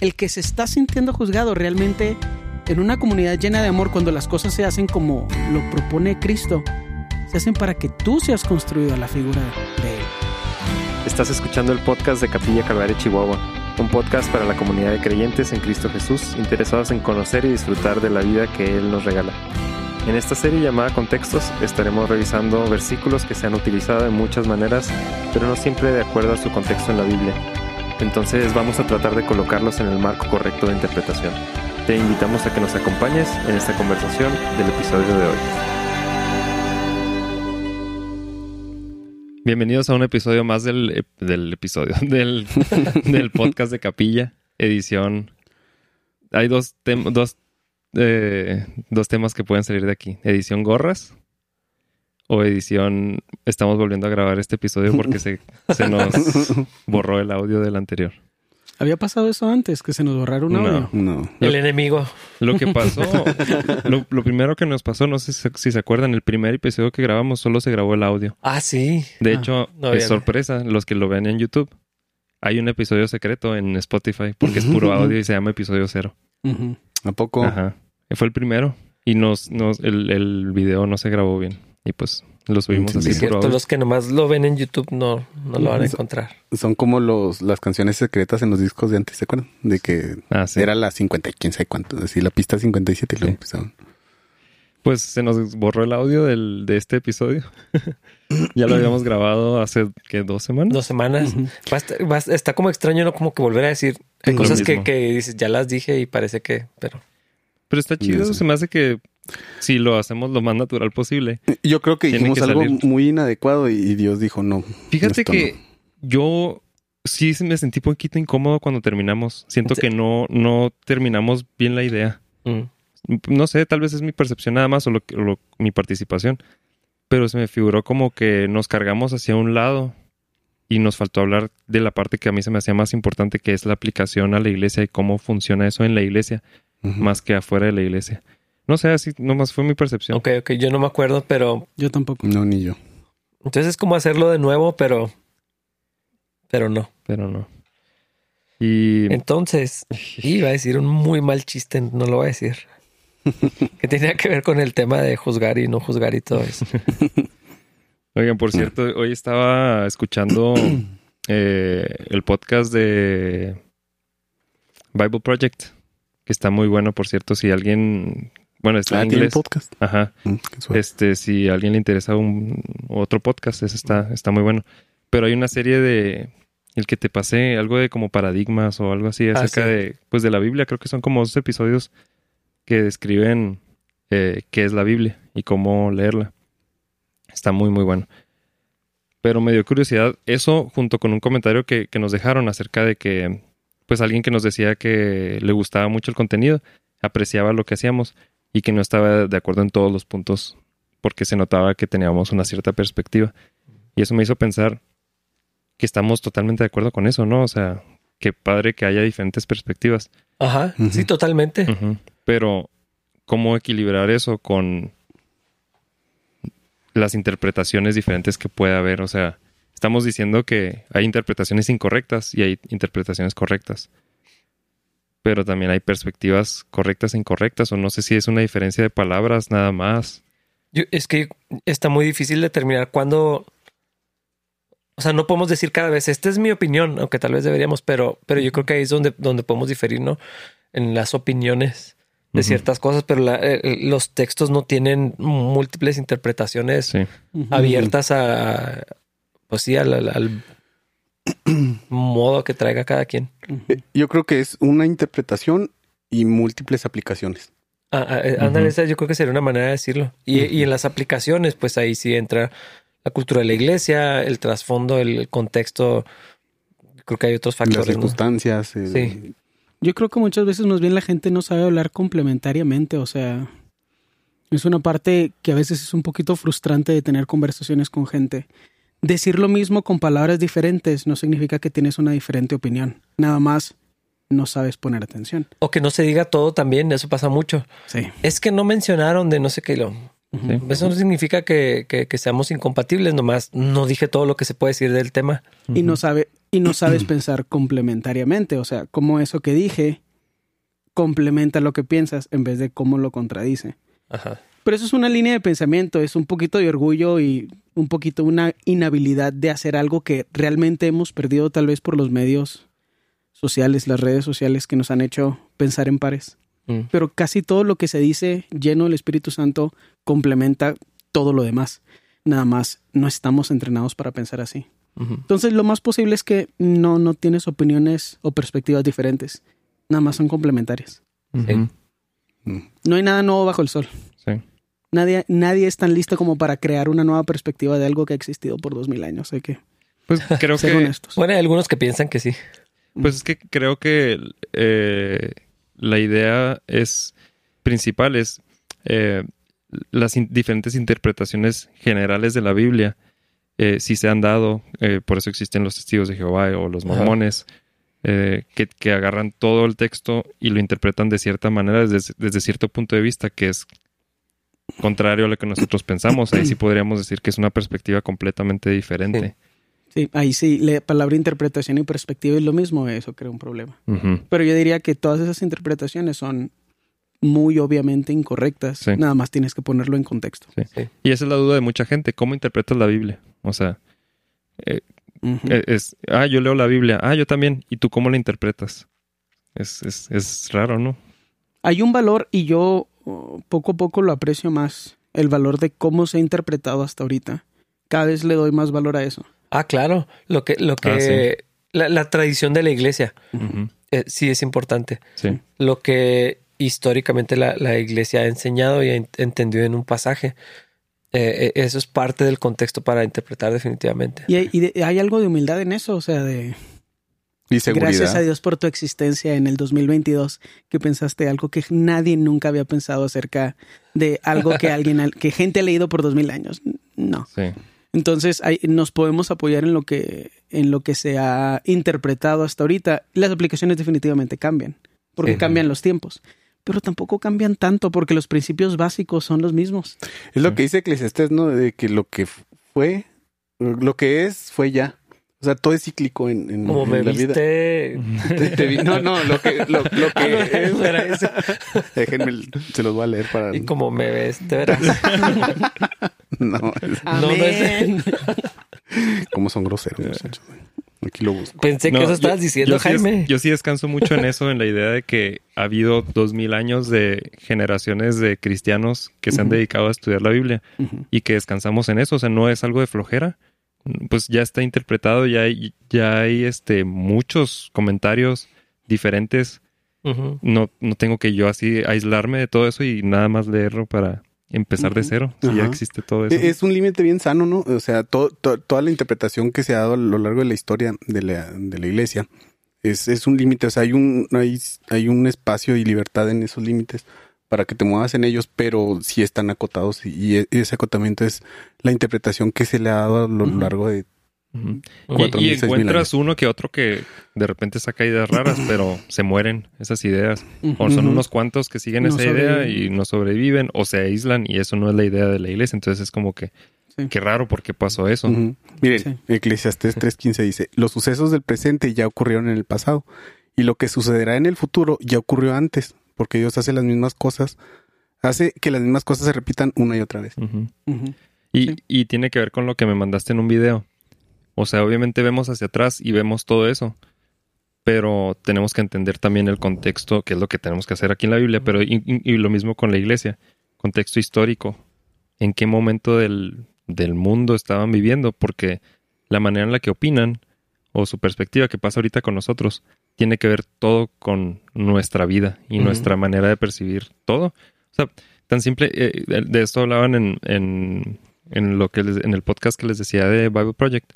el que se está sintiendo juzgado realmente en una comunidad llena de amor, cuando las cosas se hacen como lo propone Cristo, se hacen para que tú seas construido a la figura de Él. Estás escuchando el podcast de Capilla Calvario Chihuahua, un podcast para la comunidad de creyentes en Cristo Jesús, interesados en conocer y disfrutar de la vida que Él nos regala. En esta serie llamada Contextos estaremos revisando versículos que se han utilizado de muchas maneras, pero no siempre de acuerdo a su contexto en la Biblia. Entonces vamos a tratar de colocarlos en el marco correcto de interpretación. Te invitamos a que nos acompañes en esta conversación del episodio de hoy. Bienvenidos a un episodio más del, episodio, del, del podcast de Capilla, edición. Hay dos, dos, eh, dos temas que pueden salir de aquí. Edición gorras o edición estamos volviendo a grabar este episodio porque se, se nos borró el audio del anterior. ¿Había pasado eso antes? ¿Que se nos borrara un audio? No. El enemigo. Lo que pasó, lo, lo, primero que nos pasó, no sé si, si, se acuerdan, el primer episodio que grabamos solo se grabó el audio. Ah, sí. De ah, hecho, no, es sorpresa, los que lo ven en YouTube. Hay un episodio secreto en Spotify porque es puro audio y se llama episodio cero. Uh -huh. ¿A poco? Ajá. Fue el primero y nos, nos el, el video no se grabó bien. Y pues lo subimos así. Es cierto, los que nomás lo ven en YouTube no, no lo van a encontrar. Son como los las canciones secretas en los discos de antes, ¿se acuerdan? De que ah, sí. era la 50 y quién sabe cuánto, así la pista 57 y sí. lo empezaron. Pues se nos borró el audio del, de este episodio. ya lo habíamos grabado hace que dos semanas. Dos semanas. Uh -huh. va, a estar, va a, está como extraño, ¿no? Como que volver a decir. Hay cosas que, que dices, ya las dije y parece que, pero. Pero está chido, se me hace que si lo hacemos lo más natural posible. Yo creo que dijimos que algo muy inadecuado y Dios dijo no. Fíjate que no. yo sí me sentí un poquito incómodo cuando terminamos. Siento sí. que no, no terminamos bien la idea. Mm. No sé, tal vez es mi percepción nada más o, lo, lo, mi participación. Pero se me figuró como que nos cargamos hacia un lado y nos faltó hablar de la parte que a mí se me hacía más importante, que es la aplicación a la iglesia y cómo funciona eso en la iglesia, uh -huh. más que afuera de la iglesia. No sé, así nomás fue mi percepción. Ok, ok, yo no me acuerdo, pero. Yo tampoco. No, ni yo. Entonces es como hacerlo de nuevo, pero. Pero no. Pero no. Y. Entonces, iba a decir un muy mal chiste, no lo voy a decir. que tenía que ver con el tema de juzgar y no juzgar y todo eso. Oigan, por cierto, hoy estaba escuchando eh, el podcast de Bible Project, que está muy bueno, por cierto. Si alguien bueno, está ah, en inglés. podcast. Ajá. Mm, este, si a alguien le interesa un otro podcast, ese está, está muy bueno. Pero hay una serie de el que te pasé, algo de como paradigmas o algo así acerca ah, sí. de, pues de la Biblia. Creo que son como dos episodios que describen eh, qué es la Biblia y cómo leerla. Está muy, muy bueno. Pero me dio curiosidad eso junto con un comentario que, que nos dejaron acerca de que, pues alguien que nos decía que le gustaba mucho el contenido, apreciaba lo que hacíamos y que no estaba de acuerdo en todos los puntos porque se notaba que teníamos una cierta perspectiva. Y eso me hizo pensar que estamos totalmente de acuerdo con eso, ¿no? O sea, qué padre que haya diferentes perspectivas. Ajá, uh -huh. sí, totalmente. Uh -huh. Pero, ¿cómo equilibrar eso con las interpretaciones diferentes que puede haber? O sea, estamos diciendo que hay interpretaciones incorrectas y hay interpretaciones correctas pero también hay perspectivas correctas e incorrectas, o no sé si es una diferencia de palabras nada más. Yo, es que está muy difícil determinar cuándo. O sea, no podemos decir cada vez, esta es mi opinión, aunque tal vez deberíamos, pero, pero yo creo que ahí es donde, donde podemos diferir, ¿no? En las opiniones de uh -huh. ciertas cosas, pero la, eh, los textos no tienen múltiples interpretaciones sí. abiertas a, pues sí, al, al modo que traiga cada quien. Eh, yo creo que es una interpretación y múltiples aplicaciones. Ah, ah, uh -huh. esa yo creo que sería una manera de decirlo. Y, uh -huh. y, en las aplicaciones, pues ahí sí entra la cultura de la iglesia, el trasfondo, el contexto. Creo que hay otros factores. Las circunstancias. ¿no? Eh, sí. Yo creo que muchas veces más bien la gente no sabe hablar complementariamente, o sea, es una parte que a veces es un poquito frustrante de tener conversaciones con gente decir lo mismo con palabras diferentes no significa que tienes una diferente opinión. Nada más no sabes poner atención. O que no se diga todo también, eso pasa mucho. Sí. Es que no mencionaron de no sé qué lo. Sí. Eso no significa que, que, que, seamos incompatibles, nomás no dije todo lo que se puede decir del tema. Y no sabe, y no sabes pensar complementariamente, o sea, cómo eso que dije complementa lo que piensas en vez de cómo lo contradice. Ajá. Pero eso es una línea de pensamiento, es un poquito de orgullo y un poquito una inhabilidad de hacer algo que realmente hemos perdido tal vez por los medios sociales, las redes sociales que nos han hecho pensar en pares. Mm. Pero casi todo lo que se dice lleno del Espíritu Santo complementa todo lo demás. Nada más no estamos entrenados para pensar así. Entonces lo más posible es que no, no tienes opiniones o perspectivas diferentes. Nada más son complementarias. No hay nada nuevo bajo el sol. Nadie, nadie es tan listo como para crear una nueva perspectiva de algo que ha existido por dos mil años. Hay que pues creo ser que, honestos. Bueno, hay algunos que piensan que sí. Pues es que creo que eh, la idea es principal es eh, las diferentes interpretaciones generales de la Biblia. Eh, si se han dado, por eso existen los testigos de Jehová o los mormones, que, que, agarran todo el texto y lo interpretan de cierta manera desde, desde cierto punto de vista, que es contrario a lo que nosotros pensamos. Ahí sí podríamos decir que es una perspectiva completamente diferente. Sí, ahí sí, la palabra interpretación y perspectiva es lo mismo, eso crea un problema. Pero yo diría que todas esas interpretaciones son muy obviamente incorrectas. Nada más tienes que ponerlo en contexto. Y esa es la duda de mucha gente. ¿Cómo interpretas la Biblia? O sea, eh, eh, es, ah, yo leo la Biblia. Ah, yo también. ¿Y tú cómo la interpretas? Es, es, es raro, ¿no? Hay un valor y yo poco a poco lo aprecio más, el valor de cómo se ha interpretado hasta ahorita. Cada vez le doy más valor a eso. Ah, claro, lo que, lo que, ah, la, tradición de la iglesia eh, sí es importante. Sí. Lo que históricamente la, iglesia ha enseñado y ha entendido en un pasaje. Eh, eh, eso es parte del contexto para interpretar definitivamente. Y, y hay algo de humildad en eso, o sea, de Gracias a Dios por tu existencia en el 2022, que pensaste algo que nadie nunca había pensado acerca de algo que alguien, que gente ha leído por dos mil años. No. Entonces nos podemos apoyar en lo que en lo que se ha interpretado hasta ahorita. Las aplicaciones definitivamente cambian, porque cambian los tiempos. Pero tampoco cambian tanto porque los principios básicos son los mismos. Es lo que dice Eclesiastes, ¿no? De que lo que fue, lo que es, fue ya. O sea, todo es cíclico en, en, Como me la viste... vida. no, no, lo que, lo, lo que es. Déjenme, se los voy a leer para. Y como me ves, de veras. no, no, no es. ¿Cómo son groseros, muchachos? Aquí lo busco. Pensé que eso estabas diciendo, Jaime. yo sí descanso mucho en eso, en la idea de que ha habido dos mil años de generaciones de cristianos que se han dedicado a estudiar la Biblia y que descansamos en eso. O sea, no es algo de flojera pues ya está interpretado, ya hay, ya hay este, muchos comentarios diferentes. no, no tengo que yo así aislarme de todo eso y nada más leerlo para empezar de cero. Si ya existe todo eso. Es un límite bien sano, ¿no? O sea, toda la interpretación que se ha dado a lo largo de la historia de la, de la iglesia es, es un límite. O sea, hay un, hay, hay un espacio y libertad en esos límites para que te muevas en ellos, pero sí están acotados y, e, ese acotamiento es la interpretación que se le ha dado a lo largo de y, encuentras uno que otro que de repente saca ideas raras, pero se mueren esas ideas. O son unos cuantos que siguen esa idea y no sobreviven o se aíslan y eso no es la idea de la iglesia. Entonces es como que, qué raro, ¿por qué pasó eso? Miren, Eclesiastes 3.15 dice, los sucesos del presente ya ocurrieron en el pasado y lo que sucederá en el futuro ya ocurrió antes porque Dios hace las mismas cosas, hace que las mismas cosas se repitan una y otra vez. Y, y, tiene que ver con lo que me mandaste en un video. O sea, obviamente vemos hacia atrás y vemos todo eso, pero tenemos que entender también el contexto, que es lo que tenemos que hacer aquí en la Biblia, pero y, lo mismo con la iglesia, contexto histórico, en qué momento del, del mundo estaban viviendo, porque la manera en la que opinan o su perspectiva que pasa ahorita con nosotros tiene que ver todo con nuestra vida y nuestra manera de percibir todo. O sea, tan simple, eh, de esto hablaban en, en, lo que en el podcast que les decía de Bible Project.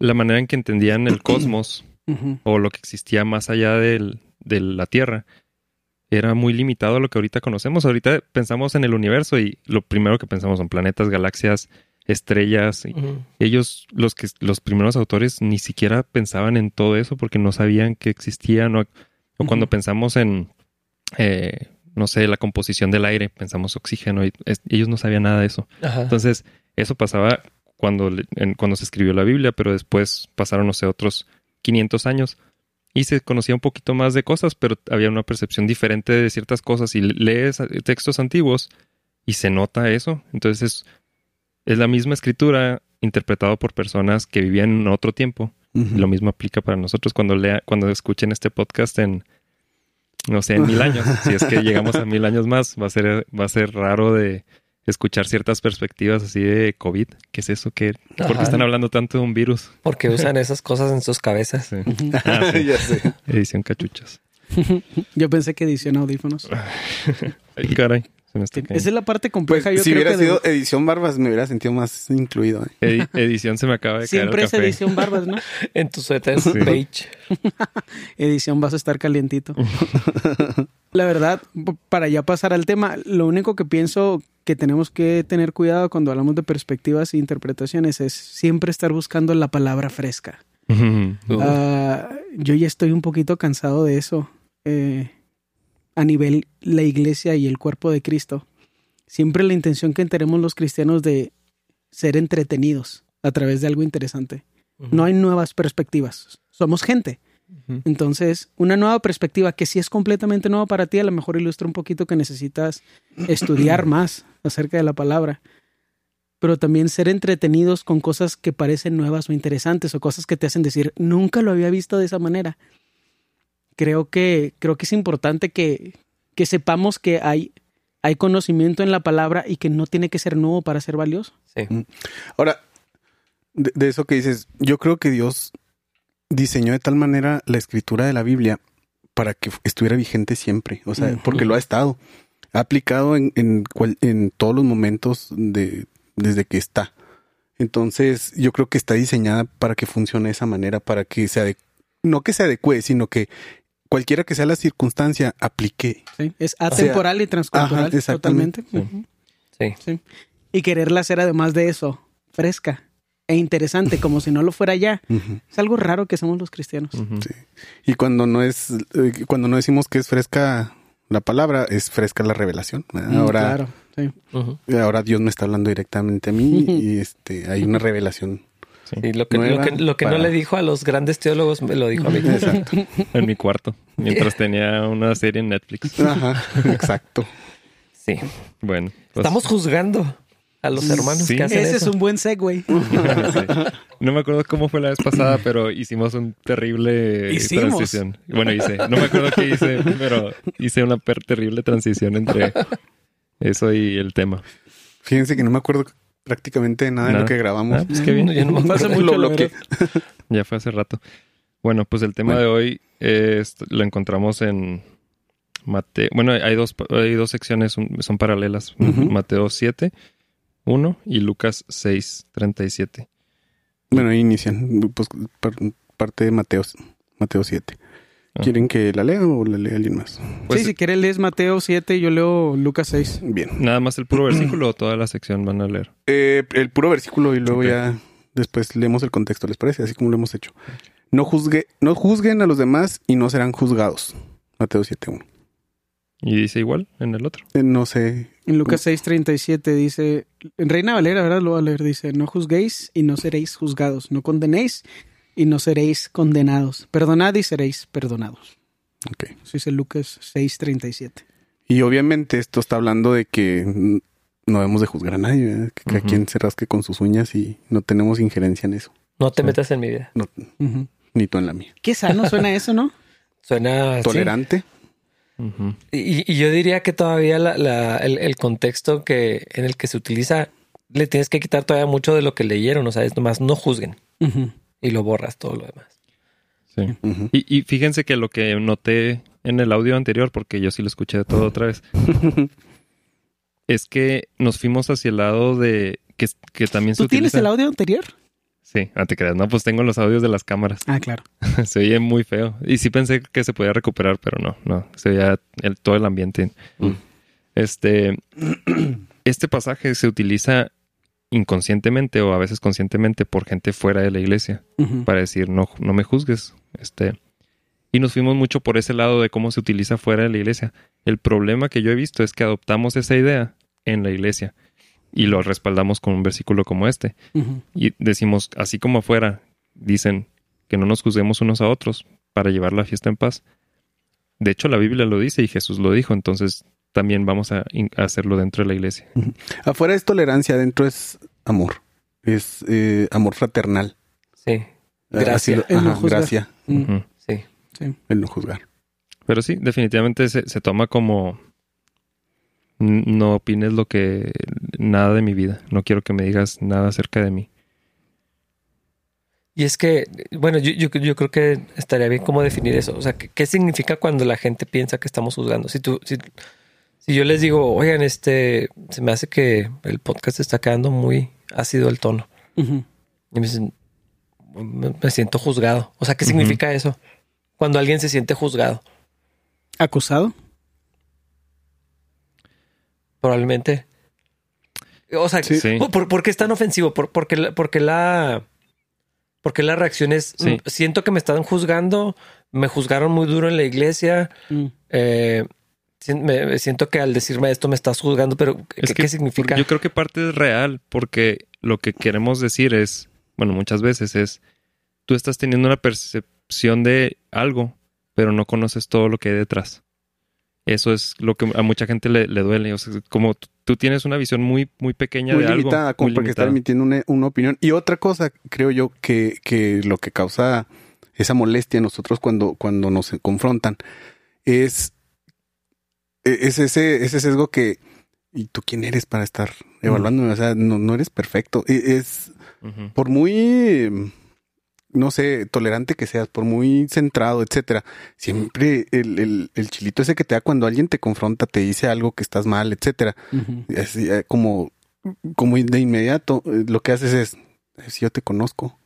La manera en que entendían el cosmos o lo que existía más allá de la Tierra era muy limitado a lo que ahorita conocemos. Ahorita pensamos en el universo y lo primero que pensamos son planetas, galaxias, estrellas. Ellos, los que los primeros autores, ni siquiera pensaban en todo eso porque no sabían que existían. O, cuando pensamos en, eh, no sé, la composición del aire, pensamos oxígeno. Y ellos no sabían nada de eso. Entonces, eso pasaba cuando, cuando se escribió la Biblia, pero después pasaron, no sé, otros 500 años y se conocía un poquito más de cosas, pero había una percepción diferente de ciertas cosas y lees textos antiguos y se nota eso. Entonces es, la misma escritura interpretada por personas que vivían en otro tiempo. Lo mismo aplica para nosotros cuando lea, cuando escuchen este podcast en no sé, en mil años. si es que llegamos a mil años más, va a ser, va a ser raro de escuchar ciertas perspectivas así de COVID. ¿Qué es eso? ¿Qué, ¿Por qué están hablando tanto de un virus? Porque usan esas cosas en sus cabezas. Ah, edición cachuchas. Yo pensé que edición audífonos. Ay, caray. Esa es la parte compleja. Pues, si hubiera sido edición Barbas, me hubiera sentido más incluido. ¿eh? edición se me acaba de Siempre caer. Siempre es edición Barbas, ¿no? en tu suéter beige. edición vas a estar calientito. la verdad, para ya pasar al tema, lo único que pienso que tenemos que tener cuidado cuando hablamos de perspectivas e interpretaciones es siempre estar buscando la palabra fresca. Ah, yo ya estoy un poquito cansado de eso. Eh, a nivel la iglesia y el cuerpo de Cristo. Siempre la intención que tenemos los cristianos de ser entretenidos a través de algo interesante. No hay nuevas perspectivas. Somos gente. Entonces, una nueva perspectiva que si es completamente nueva para ti, a lo mejor ilustra un poquito que necesitas estudiar más acerca de la palabra. Pero también ser entretenidos con cosas que parecen nuevas o interesantes o cosas que te hacen decir, nunca lo había visto de esa manera creo que, creo que es importante que, que sepamos que hay, hay conocimiento en la palabra y que no tiene que ser nuevo para ser valioso. Sí. Ahora, de, eso que dices, yo creo que Dios diseñó de tal manera la escritura de la Biblia para que estuviera vigente siempre, o sea, porque lo ha estado. Ha aplicado en, en, en todos los momentos de, desde que está. Entonces, yo creo que está diseñada para que funcione de esa manera, para que se no que se adecue, sino que cualquiera que sea la circunstancia, aplique. Sí, es atemporal y transcultural totalmente. Sí. sí. Y quererla hacer además de eso, fresca e interesante, como si no lo fuera ya. Es algo raro que somos los cristianos. sí. Y cuando no es, eh, cuando no decimos que es fresca la palabra, es fresca la revelación. Mm, ahora, claro, sí. ahora Dios me está hablando directamente a mí y este, hay una revelación Sí. lo que, lo que, no le dijo a los grandes teólogos me lo dijo a mí. Exacto. en mi cuarto, mientras tenía una serie en Netflix. Ajá, exacto. Sí. Bueno. Pues Estamos juzgando a los hermanos que hacen Ese es un buen segue. No me acuerdo cómo fue la vez pasada, pero hicimos un terrible transición. Bueno, hice. No me acuerdo qué hice, pero hice una terrible transición entre eso y el tema. Fíjense que no me acuerdo prácticamente nada, de lo que grabamos. Ah, pues qué bien. Ya no me mucho lo que Ya fue hace rato. Bueno, pues el tema de hoy es, lo encontramos en Mateo. Bueno, hay dos, hay dos secciones, son paralelas. Mateo 7, 1 y Lucas 6, 37. Bueno, ahí inician. Pues, parte de Mateo, Mateo 7. Ah. ¿Quieren que la lea o la lea alguien más? Pues, sí, si quieren lees Mateo 7 yo leo Lucas 6. Bien. ¿Nada más el puro versículo o toda la sección van a leer? Eh, el puro versículo y luego ya después leemos el contexto, ¿les parece? Así como lo hemos hecho. No, juzgue, no juzguen a los demás y no serán juzgados. Mateo 7.1. ¿Y dice igual en el otro? Eh, no sé. En Lucas 6:37 dice, en Reina Valera, ¿verdad? Lo voy a leer, dice, no juzguéis y no seréis juzgados, no condenéis y no seréis condenados. Perdonad y seréis perdonados. Ok. Eso dice Lucas 6:37. Y obviamente esto está hablando de que no debemos de juzgar a nadie, que a quien se rasque con sus uñas y no tenemos injerencia en eso. No te metas en mi vida. Ni tú en la mía. Qué sano suena eso, ¿no? Suena tolerante. y, yo diría que todavía el, contexto que en el que se utiliza le tienes que quitar todavía mucho de lo que leyeron. O sea, es nomás no juzguen y lo borras todo lo demás. Sí. y, fíjense que lo que noté en el audio anterior, porque yo sí lo escuché de todo otra vez, es que nos fuimos hacia el lado de que, que también se ¿Tú tienes el audio anterior? Sí, antes creas. No, pues tengo los audios de las cámaras. Ah, claro. se oye muy feo. Y sí pensé que se podía recuperar, pero no, no. Se veía el, todo el ambiente. Mm. Este, este pasaje se utiliza inconscientemente o a veces conscientemente por gente fuera de la iglesia para decir no, no me juzgues. Este, y nos fuimos mucho por ese lado de cómo se utiliza fuera de la iglesia. El problema que yo he visto es que adoptamos esa idea en la iglesia y lo respaldamos con un versículo como este. Y decimos, así como afuera, dicen que no nos juzguemos unos a otros para llevar la fiesta en paz. De hecho, la Biblia lo dice y Jesús lo dijo, entonces también vamos a, hacerlo dentro de la iglesia. Afuera es tolerancia, adentro es amor, es eh, amor fraternal. Sí. Gracias. gracias. Sí. sí. El no juzgar. Pero sí, definitivamente se, se toma como no opines lo que nada de mi vida. No quiero que me digas nada acerca de mí. Y es que, bueno, yo, yo, creo que estaría bien cómo definir eso. O sea, ¿qué, significa cuando la gente piensa que estamos juzgando? Si tú, si, si yo les digo, oigan, este, se me hace que el podcast está quedando muy ácido el tono. Y me dicen, me, siento juzgado. O sea, ¿qué significa eso? Cuando alguien se siente juzgado. ¿Acusado? Probablemente. O sea, ¿por, qué es tan ofensivo? ¿Por, porque, la, porque la. Porque la reacción es. Mm, siento que me están juzgando. Me juzgaron muy duro en la iglesia. Mm. Eh, siento que al decirme esto me estás juzgando, pero ¿qué, significa? Yo creo que parte es real, porque lo que queremos decir es, bueno, muchas veces es, tú estás teniendo una percepción de algo, pero no conoces todo lo que hay detrás. Eso es lo que a mucha gente le, duele. O sea, como tú tienes una visión muy, muy pequeña de algo. Como porque está emitiendo una, opinión. Y otra cosa, creo yo, que, que lo que causa esa molestia en nosotros cuando, cuando nos confrontan es, es ese, ese sesgo que, ¿y tú quién eres para estar evaluándome? O sea, no, no eres perfecto. E, es, por muy no sé, tolerante que seas, por muy centrado, etcétera, siempre el, el, chilito ese que te da cuando alguien te confronta, te dice algo que estás mal, etcétera, eh, como, como de inmediato, eh, lo que haces es, si yo te conozco,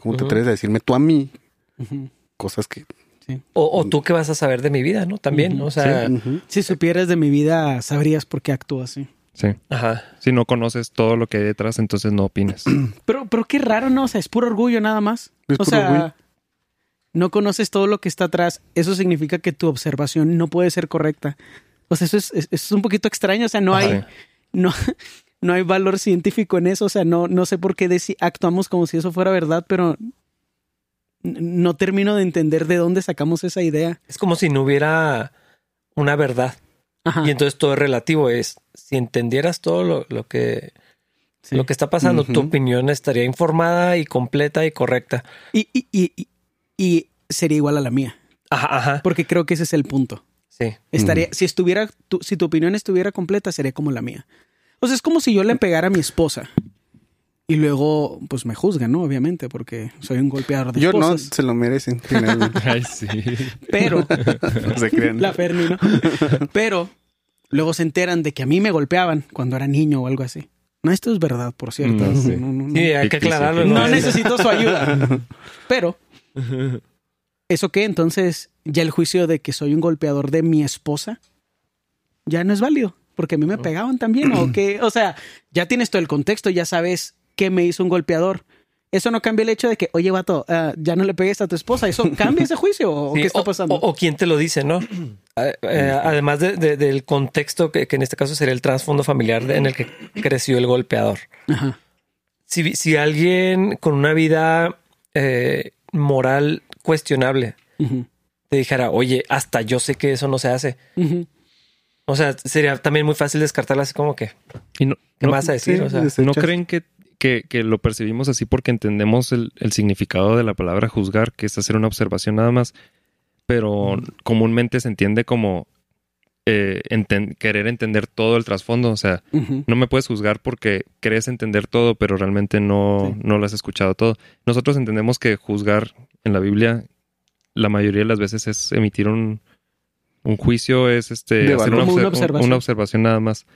¿cómo te atreves a decirme tú a mí? Cosas que... O, tú qué vas a saber de mi vida, ¿no? También, O sea, si supieras de mi vida, sabrías por qué actúo así. Sí. Ajá. Si no conoces todo lo que hay detrás, entonces no opines. Pero, pero qué raro, ¿no? O sea, es puro orgullo nada más. o sea, no conoces todo lo que está atrás. Eso significa que tu observación no puede ser correcta. O sea, eso es, es, un poquito extraño. O sea, no hay, no, no hay valor científico en eso. O sea, no, no sé por qué actuamos como si eso fuera verdad, pero no termino de entender de dónde sacamos esa idea. Es como si no hubiera una verdad. Y entonces todo es relativo. Es si entendieras todo lo, que lo que está pasando, tu opinión estaría informada y completa y correcta. Y, y, y, y, sería igual a la mía. Ajá, ajá. Porque creo que ese es el punto. Sí. Estaría, si estuviera, tu, si tu opinión estuviera completa, sería como la mía. O sea, es como si yo le pegara a mi esposa. Y luego, pues me juzgan, ¿no? Obviamente, porque soy un golpeador de Yo no, se lo merecen. Ay, sí. Pero... no se crean. La Ferni, ¿no? Pero luego se enteran de que a mí me golpeaban cuando era niño o algo así. No, esto es verdad, por cierto. Mm, sí. hay que aclararlo. No, necesito su ayuda. Pero, ¿eso qué? Entonces, ya el juicio de que soy un golpeador de mi esposa ya no es válido, porque a mí me pegaban también. o que, o sea, ya tienes todo el contexto, ya sabes qué me hizo un golpeador. Eso no cambia el hecho de que, oye, vato, uh, ya no le pegues a tu esposa. ¿Eso cambia ese juicio? ¿O qué está pasando? O, quién te lo dice, ¿no? Eh, eh, además del contexto que, en este caso sería el trasfondo familiar en el que creció el golpeador. Si, si, alguien con una vida eh, moral cuestionable te dijera, oye, hasta yo sé que eso no se hace. O sea, sería también muy fácil descartarlo así como que. Y no, ¿Qué vas a decir? o sea, ¿No creen que que, lo percibimos así porque entendemos el, significado de la palabra juzgar, que es hacer una observación nada más, pero comúnmente se entiende como eh, querer entender todo el trasfondo. O sea, no me puedes juzgar porque crees entender todo, pero realmente no, no lo has escuchado todo. Nosotros entendemos que juzgar en la Biblia la mayoría de las veces es emitir un, juicio, es este hacer una, observación. una, observación. nada más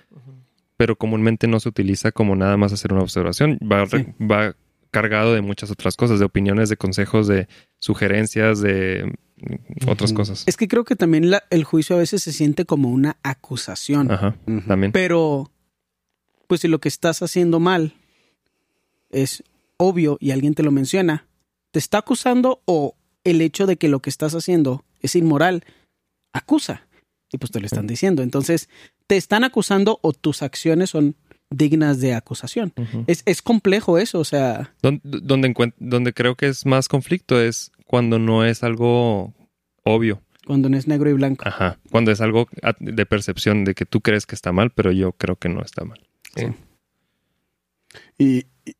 pero comúnmente no se utiliza como nada más hacer una observación. Va, va cargado de muchas otras cosas, de opiniones, de consejos, de sugerencias, de mm, otras cosas. Es que creo que también el juicio a veces se siente como una acusación. Ajá, también. Pero, pues si lo que estás haciendo mal es obvio y alguien te lo menciona, ¿te está acusando o el hecho de que lo que estás haciendo es inmoral acusa? Y pues te lo están diciendo. Entonces, te están acusando o tus acciones son dignas de acusación. es, complejo eso, o sea... Donde, donde, donde creo que es más conflicto es cuando no es algo obvio. Cuando no es negro y blanco. Ajá. Cuando es algo de percepción de que tú crees que está mal, pero yo creo que no está mal. Sí. Y, y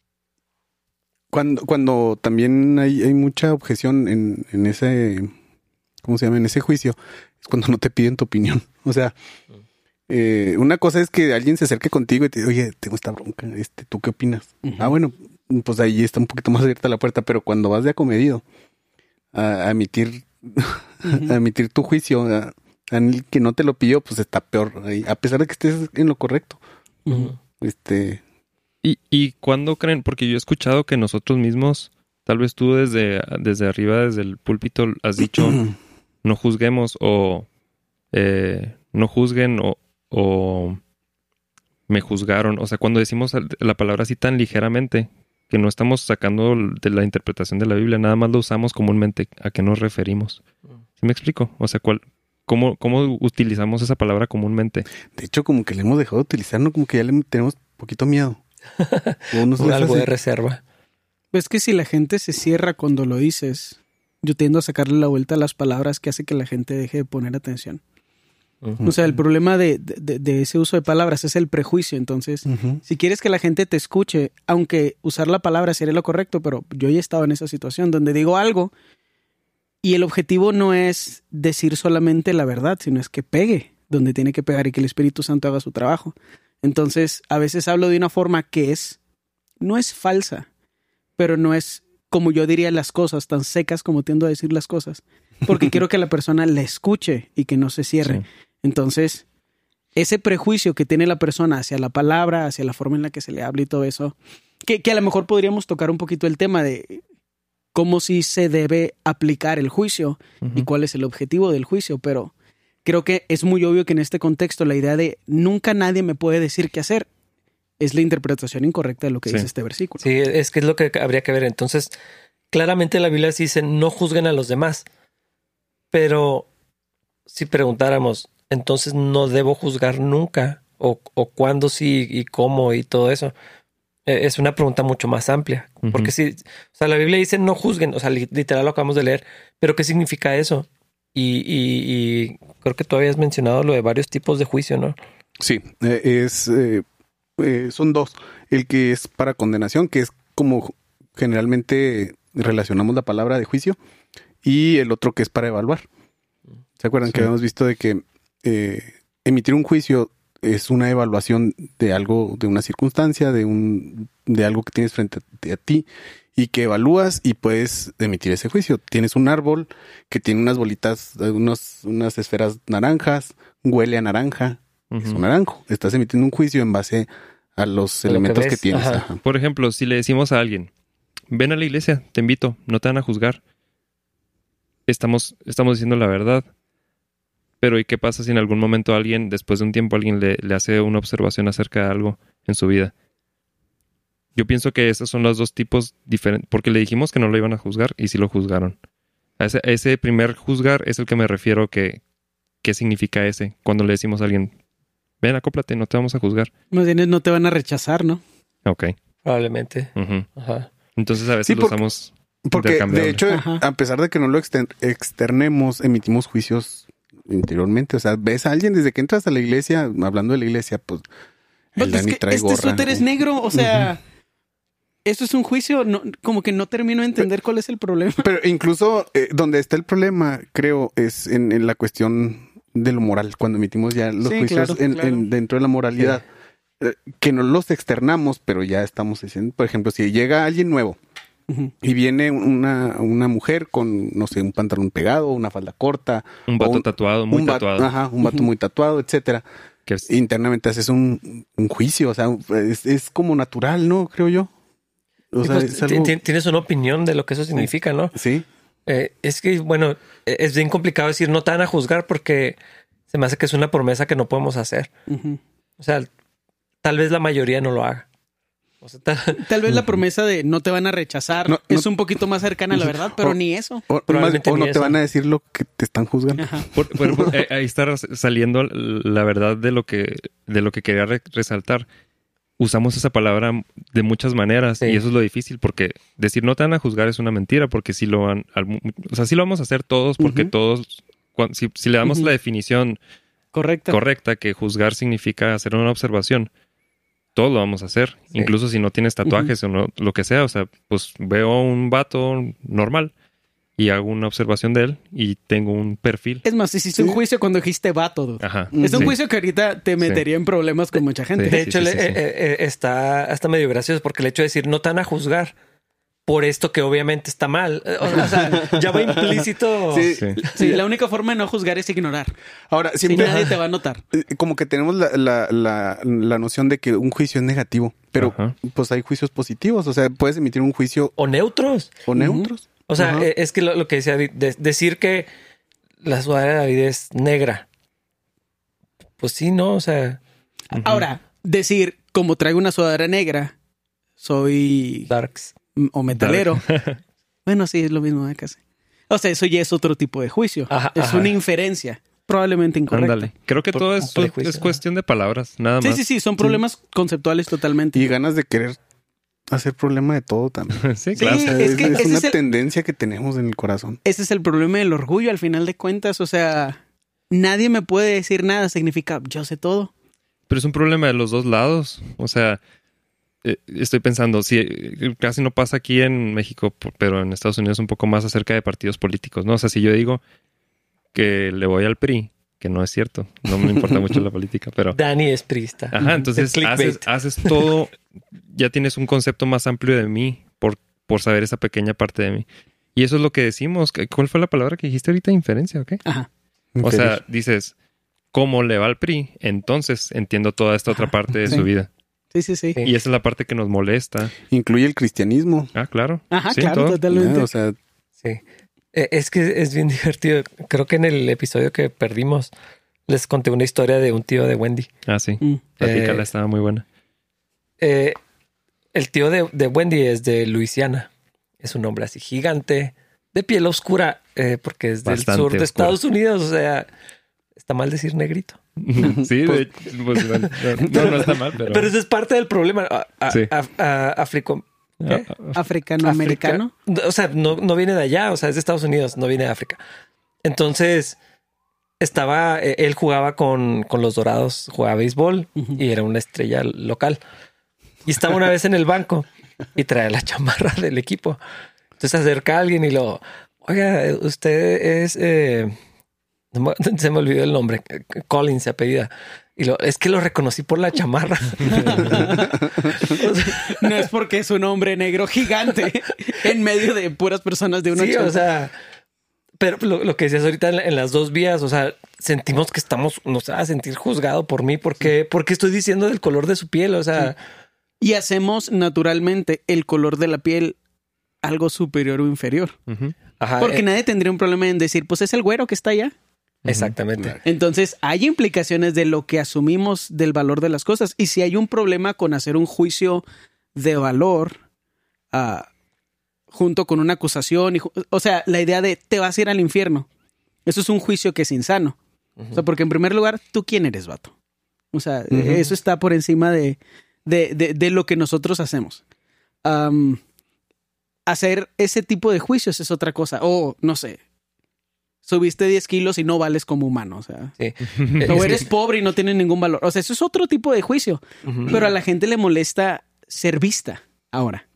cuando, cuando también hay, hay mucha objeción en, en ese, ¿cómo se llama? En ese juicio, es cuando no te piden tu opinión. O sea, eh, una cosa es que alguien se acerque contigo y te diga, oye, tengo esta bronca, este, ¿tú qué opinas? Ah, bueno, pues ahí está un poquito más abierta la puerta, pero cuando vas de acomedido a, a emitir, a emitir tu juicio, a, a el que no te lo pidió, pues está peor. ahí, a pesar de que estés en lo correcto. Este, ¿Y, y cuándo creen? Porque yo he escuchado que nosotros mismos, tal vez tú desde, desde arriba, desde el púlpito, has dicho no juzguemos o eh, no juzguen o, o me juzgaron. O sea, cuando decimos la palabra así tan ligeramente, que no estamos sacando de la interpretación de la Biblia, nada más lo usamos comúnmente. ¿A qué nos referimos? ¿Sí me explico? O sea, ¿cuál, cómo, ¿cómo utilizamos esa palabra comúnmente? De hecho, como que le hemos dejado de utilizar, ¿no? Como que ya le tenemos poquito miedo. O algo hace- de reserva. Pues que si la gente se cierra cuando lo dices, yo tiendo a sacarle la vuelta a las palabras que hace que la gente deje de poner atención. O sea, el problema de, de- de ese uso de palabras es el prejuicio. Entonces, si quieres que la gente te escuche, aunque usar la palabra sería lo correcto, pero yo ya he estado en esa situación donde digo algo y el objetivo no es decir solamente la verdad, sino es que pegue donde tiene que pegar y que el Espíritu Santo haga su trabajo. Entonces, a veces hablo de una forma que es, no es falsa, pero no es como yo diría las cosas, tan secas como tiendo a decir las cosas, porque quiero que la persona la escuche y que no se cierre. Sí. Entonces, ese prejuicio que tiene la persona hacia la palabra, hacia la forma en la que se le habla y todo eso, que, que a lo mejor podríamos tocar un poquito el tema de cómo si se debe aplicar el juicio y cuál es el objetivo del juicio, pero creo que es muy obvio que en este contexto la idea de nunca nadie me puede decir qué hacer es la interpretación incorrecta de lo que Sí. dice este versículo. Sí, es que es lo que habría que ver. Entonces, claramente la Biblia sí dice no juzguen a los demás. Pero si preguntáramos, entonces no debo juzgar nunca, o, o cuándo sí y cómo y todo eso. Eh, Es una pregunta mucho más amplia. Porque si, o sea, la Biblia dice no juzguen, o sea, li- literal lo acabamos de leer, pero ¿qué significa eso? Y, y- y creo que tú habías mencionado lo de varios tipos de juicio, ¿no? Sí, eh, es eh, eh, son dos. El que es para condenación, que es como generalmente relacionamos la palabra de juicio, y el otro que es para evaluar. ¿Se acuerdan Sí. que habíamos visto de que eh, emitir un juicio es una evaluación de algo, de una circunstancia, de un, de algo que tienes frente a, a ti y que evalúas y puedes emitir ese juicio. Tienes un árbol que tiene unas bolitas, unos, unas esferas naranjas, huele a naranja, es un naranjo. Estás emitiendo un juicio en base a los A lo que elementos que, ves. tienes. Ajá. Ajá. Por ejemplo, si le decimos a alguien, ven a la iglesia, te invito, no te van a juzgar. Estamos, estamos diciendo la verdad. Pero ¿y qué pasa si en algún momento alguien, después de un tiempo, alguien le, le hace una observación acerca de algo en su vida? Yo pienso que esos son los dos tipos diferentes, porque le dijimos que no lo iban a juzgar y sí lo juzgaron. A ese, a ese primer juzgar es el que me refiero que, ¿qué significa ese? Cuando le decimos a alguien, ven, acóplate, no te vamos a juzgar. Más bien es no te van a rechazar, ¿no? Ok. Probablemente. ujú. Ajá. Entonces a veces Sí, lo usamos Porque de hecho, Ajá. a pesar de que no lo exter- externemos, emitimos juicios interiormente. O sea, ves a alguien desde que entras a la iglesia, hablando de la iglesia, pues el Pues es Dani que trae este gorra. suéter es negro, o sea, esto es un juicio, no, como que no termino de entender cuál es el problema. Pero incluso eh, donde está el problema, creo, es en, en la cuestión de lo moral, cuando emitimos ya los Sí, juicios claro, en- claro. en- dentro de la moralidad, eh, que no los externamos, pero ya estamos diciendo, por ejemplo, si llega alguien nuevo y viene una, una mujer con, no sé, un pantalón pegado, una falda corta, Un vato un- tatuado, muy un vato- tatuado. ajá, un vato muy tatuado, etcétera. que es- Internamente haces un, un juicio, o sea, es, es como natural, ¿no? Creo yo. O sea, pues, algo- Tienes una opinión de lo que eso significa, ¿no? Sí. Eh, es que, bueno, eh, es bien complicado decir no te van a juzgar porque se me hace que es una promesa que no podemos hacer. O sea, tal vez la mayoría no lo haga. O sea, tal- Tal vez la promesa de no te van a rechazar No, es no- un poquito más cercana a la verdad, pero O- ni eso. O, Probablemente no te eso. van a decir lo que te están juzgando. Por- por- por- eh, ahí está saliendo la verdad de lo que, de lo que quería re- resaltar. Usamos esa palabra de muchas maneras Sí. y eso es lo difícil porque decir no te van a juzgar es una mentira porque si lo van, al- o sea, sí lo vamos a hacer todos porque todos, si, si le damos la definición Correcto. correcta que juzgar significa hacer una observación, todo lo vamos a hacer, Sí. incluso si no tienes tatuajes o no, lo que sea, o sea, pues veo un vato normal y hago una observación de él y tengo un perfil. Es más, hiciste un juicio cuando dijiste vato. dude. Ajá. Es un Sí. juicio que ahorita te metería en problemas con mucha gente. De hecho, sí, le- sí, sí. eh, eh, está hasta medio gracioso porque el hecho de decir no te van a juzgar por esto que obviamente está mal. Eh, O sea, ya va implícito. Sí. Sí. Sí, la única forma de no juzgar es ignorar. Ahora, Si siempre nadie te va a notar. eh, como que tenemos la, la, la, la noción de que un juicio es negativo, pero Ajá. pues hay juicios positivos. O sea, puedes emitir un juicio O neutros. o neutros. O sea, eh, es que lo, lo que decía David, de- decir que la sudadera de David es negra. Pues sí, no, o sea, Ahora, decir, como traigo una sudadera negra, soy darks. o metalero. bueno, sí, es lo mismo, ¿eh? casi. O sea, eso ya es otro tipo de juicio. Ajá, es ajá. una inferencia, probablemente incorrecta. Ándale. Creo que Por- todo un es, cuestión de palabras, nada Sí, más. sí, sí, son problemas conceptuales totalmente. Y ganas de querer hacer problema de todo también. sí, Sí, claro. O sea, es es, que es ese una es el- tendencia que tenemos en el corazón. Ese es el problema del orgullo al final de cuentas. O sea, nadie me puede decir nada. Significa, yo sé todo. Pero es un problema de los dos lados. O sea, eh, estoy pensando, sí, eh, casi no pasa aquí en México, pero en Estados Unidos un poco más acerca de partidos políticos, ¿no? O sea, si yo digo que le voy al PRI, que no es cierto, no me importa mucho la política, pero... Dani es prista. Ajá, entonces haces, haces todo, ya tienes un concepto más amplio de mí por, por saber esa pequeña parte de mí. Y eso es lo que decimos. ¿Qué- ¿Cuál fue la palabra que dijiste ahorita? ¿Inferencia o qué? Ajá. O sea, dices, ¿cómo le va al PRI? Entonces entiendo toda esta otra parte de Sí. su vida. Sí, sí, sí. Sí. Y esa es la parte que nos molesta. incluye el cristianismo. Ah, claro. Ajá, Sí, claro, todo. totalmente. ¿no? O sea, Sí. Eh, Es que es bien divertido. Creo que en el episodio que perdimos les conté una historia de un tío de Wendy. Ah, sí. Mm. Platícala, Eh, estaba muy buena. Eh, el tío de, de Wendy es de Luisiana. Es un hombre así gigante, de piel oscura, eh, porque es del Bastante sur de oscura. Estados Unidos. O sea, está mal decir negrito. sí, de hecho, pues, no, no está mal, pero... Pero eso es parte del problema. A- a- Sí. a- ¿qué? Ah, ah, Africano-americano. O sea, no, no viene de allá, o sea, es de Estados Unidos, no viene de África. Entonces, estaba, eh, él jugaba con, con los dorados, jugaba béisbol y era una estrella local. Y estaba una vez en el banco y trae la chamarra del equipo. Entonces se acerca a alguien y lo, oiga, usted es, eh, se me olvidó el nombre, Collins se apellida. Y lo, es que lo reconocí por la chamarra. O sea, No es porque es un hombre negro gigante en medio de puras personas de una Sí, o sea, pero lo, lo que decías ahorita en, la- en las dos vías, o sea, sentimos que estamos, nos va a sentir juzgado por mí, porque, porque estoy diciendo del color de su piel, o sea, Y hacemos naturalmente el color de la piel algo superior o inferior. ajá, Porque eh, nadie tendría un problema en decir, pues es el güero que está allá. Exactamente. Entonces, hay implicaciones de lo que asumimos del valor de las cosas. Y si hay un problema con hacer un juicio de valor ah, junto con una acusación, y o sea, la idea de te vas a ir al infierno, eso es un juicio que es insano. O sea, porque en primer lugar, ¿tú quién eres, vato? O sea, eso está por encima de, de, de- de lo que nosotros hacemos. Hacer ese tipo de juicios es otra cosa. O, no sé, subiste 10 kilos y no vales como humano. O sea, Sí. o eres pobre y no tienes ningún valor. O sea, eso es otro tipo de juicio. Pero a la gente le molesta ser vista ahora.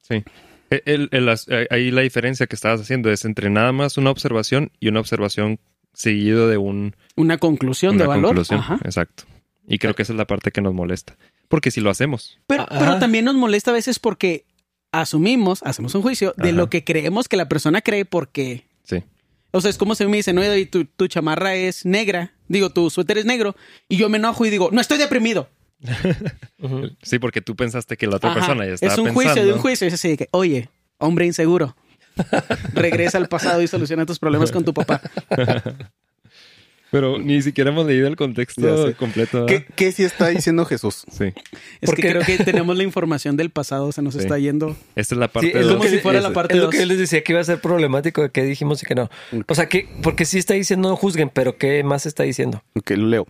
Sí. El- el- eh, ahí la diferencia que estabas haciendo es entre nada más una observación y una observación seguido de un, Una conclusión una de valor. conclusión. Ajá. Exacto. Y creo que esa es la parte que nos molesta. Porque si lo hacemos, Pero, pero también nos molesta a veces porque asumimos, hacemos un juicio de Ajá. lo que creemos que la persona cree porque... sí. O sea, es como si me dicen, oye, David, tu, tu chamarra es negra. Digo, tu suéter es negro. Y yo me enojo y digo, no estoy deprimido. Sí, porque tú pensaste que la otra Ajá. persona ya estaba Es un pensando. juicio de un juicio. Es así de que, oye, hombre inseguro. Regresa al pasado y soluciona tus problemas con tu papá. Pero ni siquiera hemos leído el contexto completo. ¿qué, qué sí está diciendo Jesús? Sí. Es Porque- que creo que tenemos la información del pasado, se nos Sí. está yendo. Esta es la parte Sí, es dos. como si fuera la parte Es lo 2. que yo les decía que iba a ser problemático de que dijimos y que no. O sea, que, porque sí está diciendo no juzguen, pero ¿qué más está diciendo? Ok, lo leo.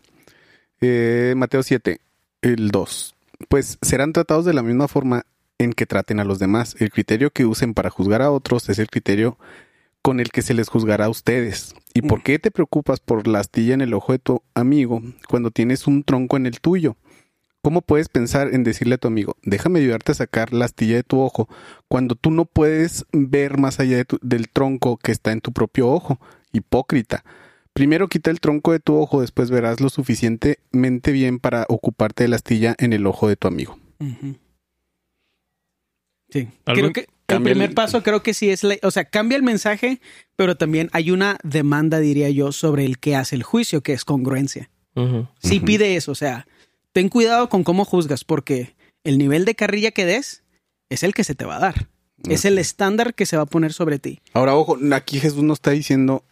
Eh, Mateo 7, el 2. pues serán tratados de la misma forma en que traten a los demás. El criterio que usen para juzgar a otros es el criterio con el que se les juzgará a ustedes. ¿Y por qué te preocupas por la astilla en el ojo de tu amigo cuando tienes un tronco en el tuyo? ¿Cómo puedes pensar en decirle a tu amigo, déjame ayudarte a sacar la astilla de tu ojo, cuando tú no puedes ver más allá del tronco que está en tu propio ojo? Hipócrita. Primero quita el tronco de tu ojo, después verás lo suficientemente bien para ocuparte de la astilla en el ojo de tu amigo. Sí. Creo que el primer paso creo que sí es, o sea, cambia el mensaje, pero también hay una demanda, diría yo, sobre el que hace el juicio, que es congruencia. Sí pide eso, o sea, ten cuidado con cómo juzgas, porque el nivel de carrilla que des es el que se te va a dar. Es el estándar que se va a poner sobre ti. Ahora, ojo, aquí Jesús no está diciendo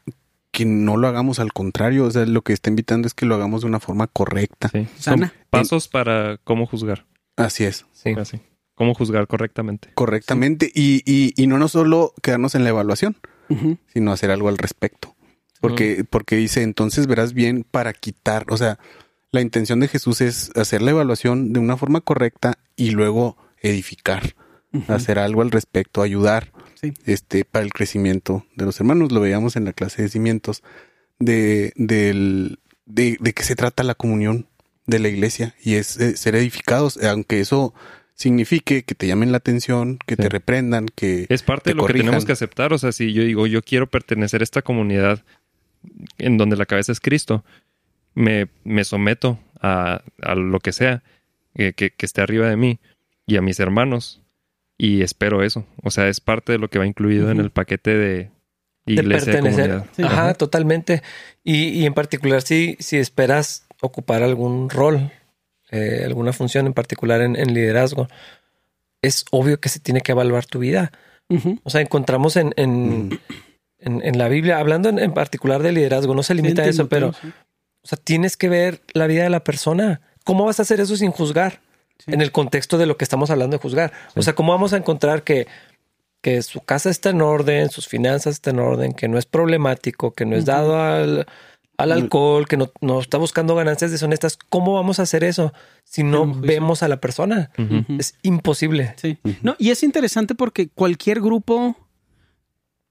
que no lo hagamos al contrario. O sea, lo que está invitando es que lo hagamos de una forma correcta. Sana. pasos para cómo juzgar. Así es. Sí. Así cómo juzgar correctamente. Correctamente. Y, y, y, no no solo quedarnos en la evaluación, sino hacer algo al respecto. Porque, porque dice, entonces verás bien para quitar, o sea, la intención de Jesús es hacer la evaluación de una forma correcta y luego edificar, hacer algo al respecto, ayudar este, para el crecimiento de los hermanos. Lo veíamos en la clase de cimientos de, del, de, de qué se trata la comunión de la iglesia y es eh, ser edificados, aunque eso signifique que te llamen la atención, que te reprendan, que... Es parte de lo que tenemos que aceptar. O sea, si yo digo, yo quiero pertenecer a esta comunidad en donde la cabeza es Cristo, me, me someto a, a, lo que sea que, que, esté arriba de mí y a mis hermanos y espero eso. O sea, es parte de lo que va incluido en el paquete de iglesia. De pertenecer. Ajá, totalmente. Y, y en particular si, si esperas ocupar algún rol eh, alguna función en particular en, liderazgo, es obvio que se tiene que evaluar tu vida. O sea, encontramos en, en, en, la Biblia, hablando en, particular de liderazgo, no se limita a eso, pero o sea, tienes que ver la vida de la persona. ¿Cómo vas a hacer eso sin juzgar? En el contexto de lo que estamos hablando de juzgar. O sea, ¿cómo vamos a encontrar que, que su casa está en orden, sus finanzas están en orden, que no es problemático, que no es dado al, al alcohol, que no, está buscando ganancias deshonestas, ¿cómo vamos a hacer eso si no vemos a la persona? Es imposible. Sí. No, y es interesante porque cualquier grupo,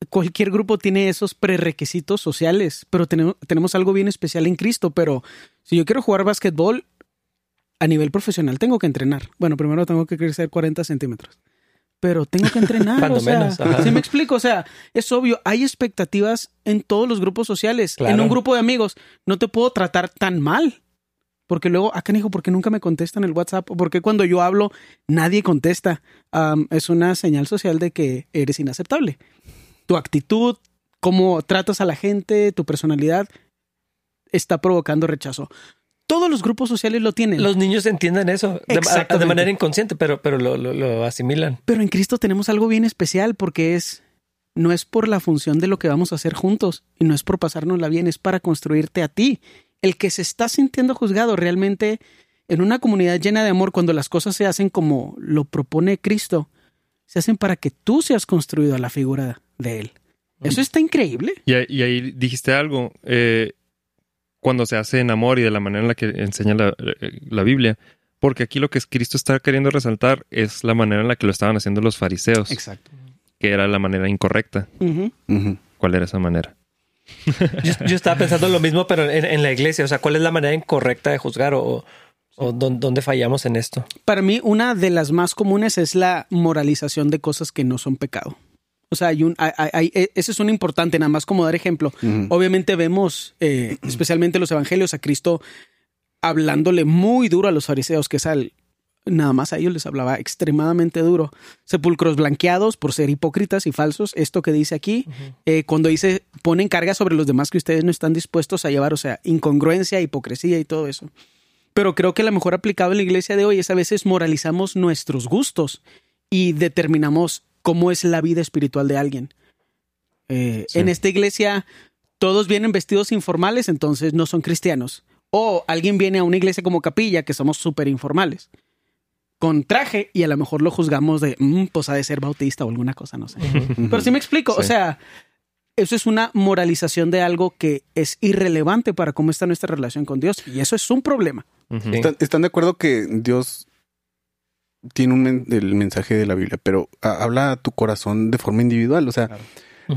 cualquier grupo tiene esos prerequisitos sociales, pero tenemos, tenemos algo bien especial en Cristo. Pero si yo quiero jugar básquetbol a nivel profesional, tengo que entrenar. Bueno, primero tengo que crecer 40 centímetros pero tengo que entrenar. o sea, menos. me explico? O sea, es obvio, hay expectativas en todos los grupos sociales. En un grupo de amigos, no te puedo tratar tan mal. Porque luego, acá dijo, ¿por qué nunca me contestan el WhatsApp? Porque cuando yo hablo, nadie contesta. es una señal social de que eres inaceptable. Tu actitud, cómo tratas a la gente, tu personalidad, está provocando rechazo todos los grupos sociales lo tienen. Los niños entienden eso de, manera inconsciente, pero, pero lo, asimilan. Pero en Cristo tenemos algo bien especial porque es no es por la función de lo que vamos a hacer juntos y no es por pasárnosla bien, es para construirte a ti. El que se está sintiendo juzgado realmente en una comunidad llena de amor, cuando las cosas se hacen como lo propone Cristo, se hacen para que tú seas construido a la figura de Él. Eso está increíble. Y, ahí dijiste algo. Eh, cuando se hace en amor y de la manera en la que enseña la, Biblia. Porque aquí lo que Cristo está queriendo resaltar es la manera en la que lo estaban haciendo los fariseos. Exacto. Que era la manera incorrecta. ¿Cuál era esa manera? yo, estaba pensando lo mismo, pero en, la iglesia. O sea, ¿cuál es la manera incorrecta de juzgar o, o dónde fallamos en esto? Para mí, una de las más comunes es la moralización de cosas que no son pecado. O sea, hay un, hay, e, ese es un importante, nada más como dar ejemplo. Obviamente vemos, eh, especialmente los evangelios, a Cristo hablándole muy duro a los fariseos, que es al, nada más a ellos les hablaba extremadamente duro. Sepulcros blanqueados por ser hipócritas y falsos, esto que dice aquí, eh, cuando dice ponen carga sobre los demás que ustedes no están dispuestos a llevar, o sea, incongruencia, hipocresía y todo eso. Pero creo que la mejor aplicado en la iglesia de hoy es a veces moralizamos nuestros gustos y determinamos cómo es la vida espiritual de alguien. Eh, en esta iglesia todos vienen vestidos informales, entonces no son cristianos. O alguien viene a una iglesia como capilla, que somos súper informales, con traje y a lo mejor lo juzgamos de, mm, pues ha de ser bautista o alguna cosa, no sé. Pero sí me explico, o sea, eso es una moralización de algo que es irrelevante para cómo está nuestra relación con Dios y eso es un problema. ¿Están, de acuerdo que Dios tiene un, men- el mensaje de la Biblia, pero a- habla a tu corazón de forma individual. O sea, Claro.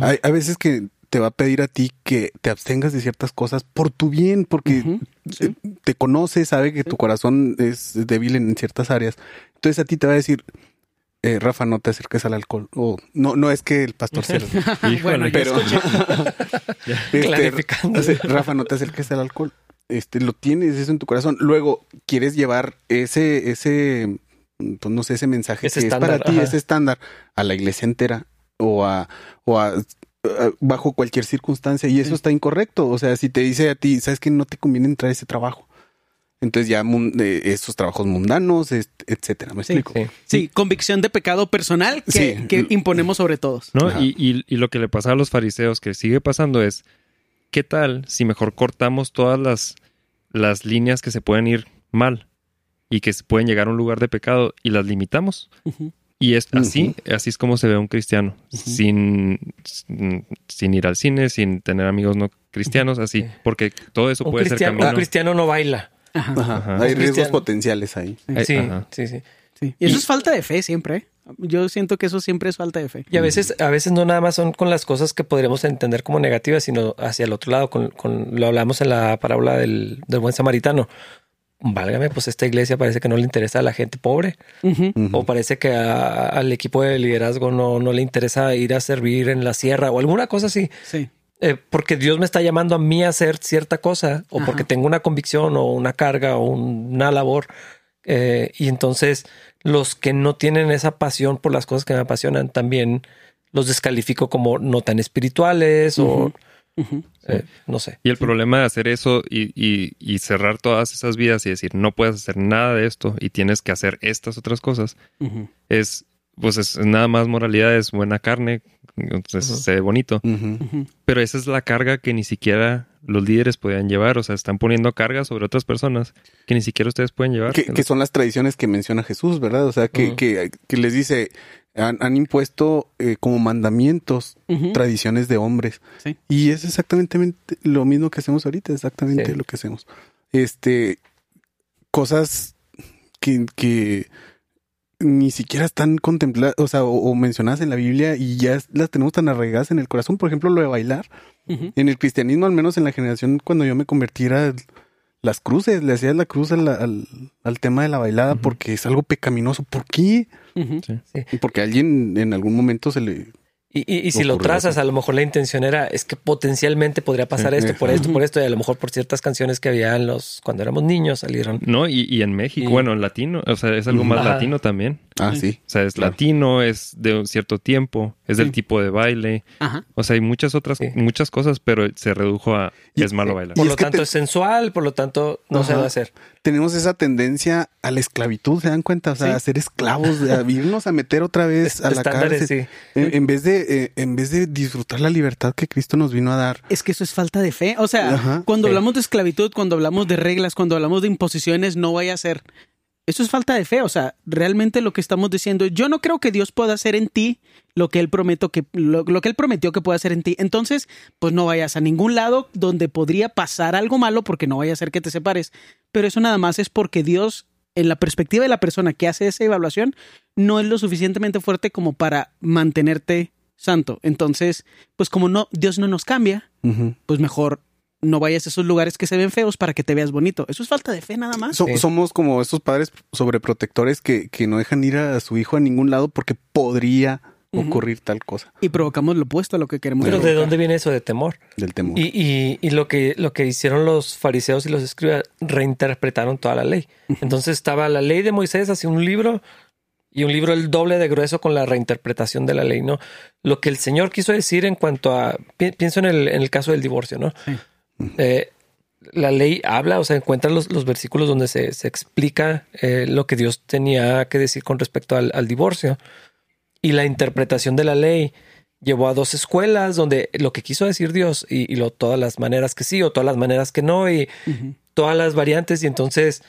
Hay, hay veces que te va a pedir a ti que te abstengas de ciertas cosas por tu bien, porque sí. te conoce, sabe que tu corazón es débil en ciertas áreas. Entonces a ti te va a decir, eh, Rafa, no te acerques al alcohol. O no, no es que el pastor se lo- bueno, pero. Este, Rafa, no te acerques al alcohol. Este, lo tienes eso en tu corazón. Luego quieres llevar ese, ese, pues no sé, ese mensaje Ese que es para ti, ajá. ese estándar, a la iglesia entera o a, o a, a- bajo cualquier circunstancia. Y eso Sí. está incorrecto. O sea, si te dice a ti, sabes que no te conviene entrar a ese trabajo. Entonces ya eh, esos trabajos mundanos, etcétera. ¿Me Sí. explico? Sí. Sí, convicción de pecado personal que, Sí. que imponemos sobre todos. ¿No? Y, y- y lo que le pasa a los fariseos, que sigue pasando, es ¿qué tal si mejor cortamos todas las, las líneas que se pueden ir mal y que se pueden llegar a un lugar de pecado y las limitamos? Y es así, así es como se ve un cristiano, sin, sin, sin ir al cine, sin tener amigos no cristianos, así, Sí. porque todo eso Un puede ser cristiano, un camino. cristiano no baila. Ajá. Ajá. Ajá. Hay riesgos cristiano. potenciales ahí. Sí, ajá. sí, sí. Sí. Y eso Y- es falta de fe siempre. ¿eh? Yo siento que eso siempre es falta de fe. Y a veces, a veces no nada más son con las cosas que podríamos entender como negativas, sino hacia el otro lado, con, con- lo hablamos en la parábola del, del buen samaritano. Válgame, pues esta iglesia parece que no le interesa a la gente pobre, o parece que a- al equipo de liderazgo no, no le interesa ir a servir en la sierra o alguna cosa así. Sí. Eh, porque Dios me está llamando a mí a hacer cierta cosa, o Ajá. porque tengo una convicción o una carga o un- una labor. Eh, y entonces los que no tienen esa pasión por las cosas que me apasionan también los descalifico como no tan espirituales o Eh, no sé. Y el problema de hacer eso y, y- y cerrar todas esas vidas y decir no puedes hacer nada de esto y tienes que hacer estas otras cosas es pues es nada más moralidad, es buena carne, entonces se ve bonito. Pero esa es la carga que ni siquiera los líderes podían llevar, o sea, están poniendo carga sobre otras personas que ni siquiera ustedes pueden llevar. Que, que son las tradiciones que menciona Jesús, ¿verdad? O sea, que, que les dice, han, han impuesto eh, como mandamientos tradiciones de hombres. Sí. Y es exactamente lo mismo que hacemos ahorita, exactamente Sí. lo que hacemos. Este, cosas que, que ni siquiera están contempladas, o sea, o, o mencionadas en la Biblia y ya las tenemos tan arraigadas en el corazón. Por ejemplo, lo de bailar. En el cristianismo, al menos en la generación cuando yo me convertí, era las cruces, le hacías la cruz al, al, al tema de la bailada porque es algo pecaminoso. ¿Por qué? Porque a alguien en algún momento se le... Y, y- y si lo trazas, a lo mejor la intención era es que potencialmente podría pasar Sí, esto, por esto, por esto, y a lo mejor por ciertas canciones que había en los cuando éramos niños salieron. No, y, y en México, Y- bueno, en latino, o sea, es algo más Ajá. latino también. Ah, Sí. sí. O sea, es Claro. latino, es de un cierto tiempo, es del Sí. tipo de baile. Ajá. O sea, hay muchas otras, Sí. muchas cosas, pero se redujo a Y- es malo bailar. Y Por lo tanto te- es sensual, por lo tanto no se va a hacer. Tenemos esa tendencia a la esclavitud, ¿se dan cuenta? O sea, Sí. a ser esclavos, a irnos a meter otra vez a la Estándares, cárcel. sí. En, en vez de, eh, en vez de disfrutar la libertad que Cristo nos vino a dar. Es que eso es falta de fe. O sea, Ajá. cuando Sí. hablamos de esclavitud, cuando hablamos de reglas, cuando hablamos de imposiciones, no vaya a ser. Eso es falta de fe. O sea, realmente lo que estamos diciendo, yo no creo que Dios pueda hacer en ti lo que él prometió que lo, lo que él prometió que pueda hacer en ti. Entonces, pues no vayas a ningún lado donde podría pasar algo malo porque no vaya a ser que te separes. Pero eso nada más es porque Dios, en la perspectiva de la persona que hace esa evaluación, no es lo suficientemente fuerte como para mantenerte santo. Entonces, pues como no Dios no nos cambia, pues mejor no vayas a esos lugares que se ven feos para que te veas bonito. Eso es falta de fe nada más. So- Sí. Somos como esos padres sobreprotectores que, que no dejan ir a su hijo a ningún lado porque podría ocurrir tal cosa Y provocamos lo opuesto a lo que queremos. Pero ¿de dónde viene eso de temor? del temor. Y, y- y lo que lo que hicieron los fariseos y los escribas reinterpretaron toda la ley. Entonces estaba la ley de Moisés, así un libro y un libro el doble de grueso con la reinterpretación de la ley, ¿no? Lo que el Señor quiso decir en cuanto a pi- pienso en el, en el caso del divorcio, ¿no? Sí. Eh, la ley habla, o sea, encuentra los, los versículos donde se, se explica eh, lo que Dios tenía que decir con respecto al, al divorcio. Y la interpretación de la ley llevó a dos escuelas donde lo que quiso decir Dios y, y lo, todas las maneras que sí o todas las maneras que no y todas las variantes y entonces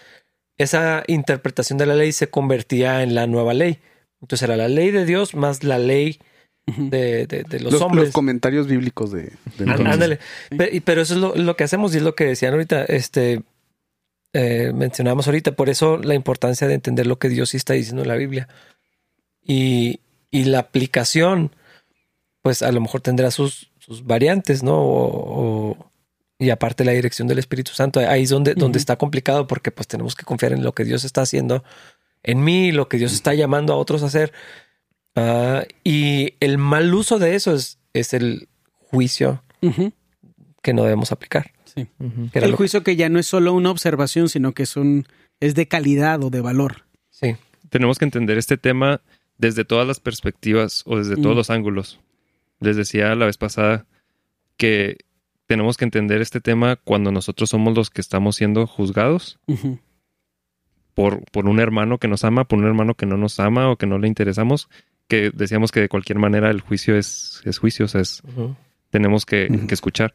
esa interpretación de la ley se convertía en la nueva ley. Entonces era la ley de Dios más la ley. De, de- de los, los, hombres. los comentarios bíblicos de, de. Ándale. Pero, eso es lo, lo que hacemos y es lo que decían ahorita. Este, eh, mencionamos ahorita. Por eso la importancia de entender lo que Dios sí está diciendo en la Biblia. Y, y la aplicación, pues a lo mejor tendrá sus, sus variantes, ¿no? O, y aparte la dirección del Espíritu Santo. Ahí es donde, donde está complicado porque pues tenemos que confiar en lo que Dios está haciendo en mí, lo que Dios está llamando a otros a hacer. Ah, y el mal uso de eso es, es el juicio que no debemos aplicar. Sí. El juicio que ya no es solo una observación, sino que es un es de calidad o de valor. Sí. Tenemos que entender este tema desde todas las perspectivas o desde todos los ángulos. Les decía la vez pasada que tenemos que entender este tema cuando nosotros somos los que estamos siendo juzgados por, por un hermano que nos ama, por un hermano que no nos ama o que no le interesamos, que decíamos que de cualquier manera el juicio es, es juicio, o sea, es, tenemos que, que, escuchar.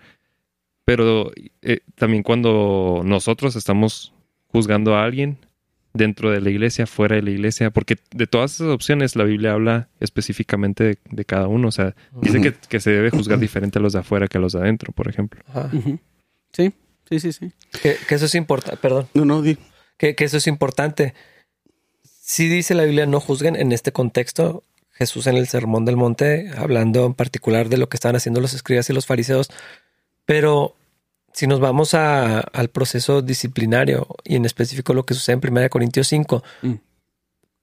Pero eh, también cuando nosotros estamos juzgando a alguien dentro de la iglesia, fuera de la iglesia, porque de todas esas opciones la Biblia habla específicamente de, cada uno, o sea, dice que, que, se debe juzgar diferente a los de afuera que a los de adentro, por ejemplo. Sí, sí, sí, sí. Que, que eso es importante, perdón. No, no, di. Que, que eso es importante. Si dice la Biblia no juzguen en este contexto, Jesús en el Sermón del Monte, hablando en particular de lo que estaban haciendo los escribas y los fariseos, pero si nos vamos al proceso disciplinario y en específico lo que sucede en 1 Corintios 5, mm.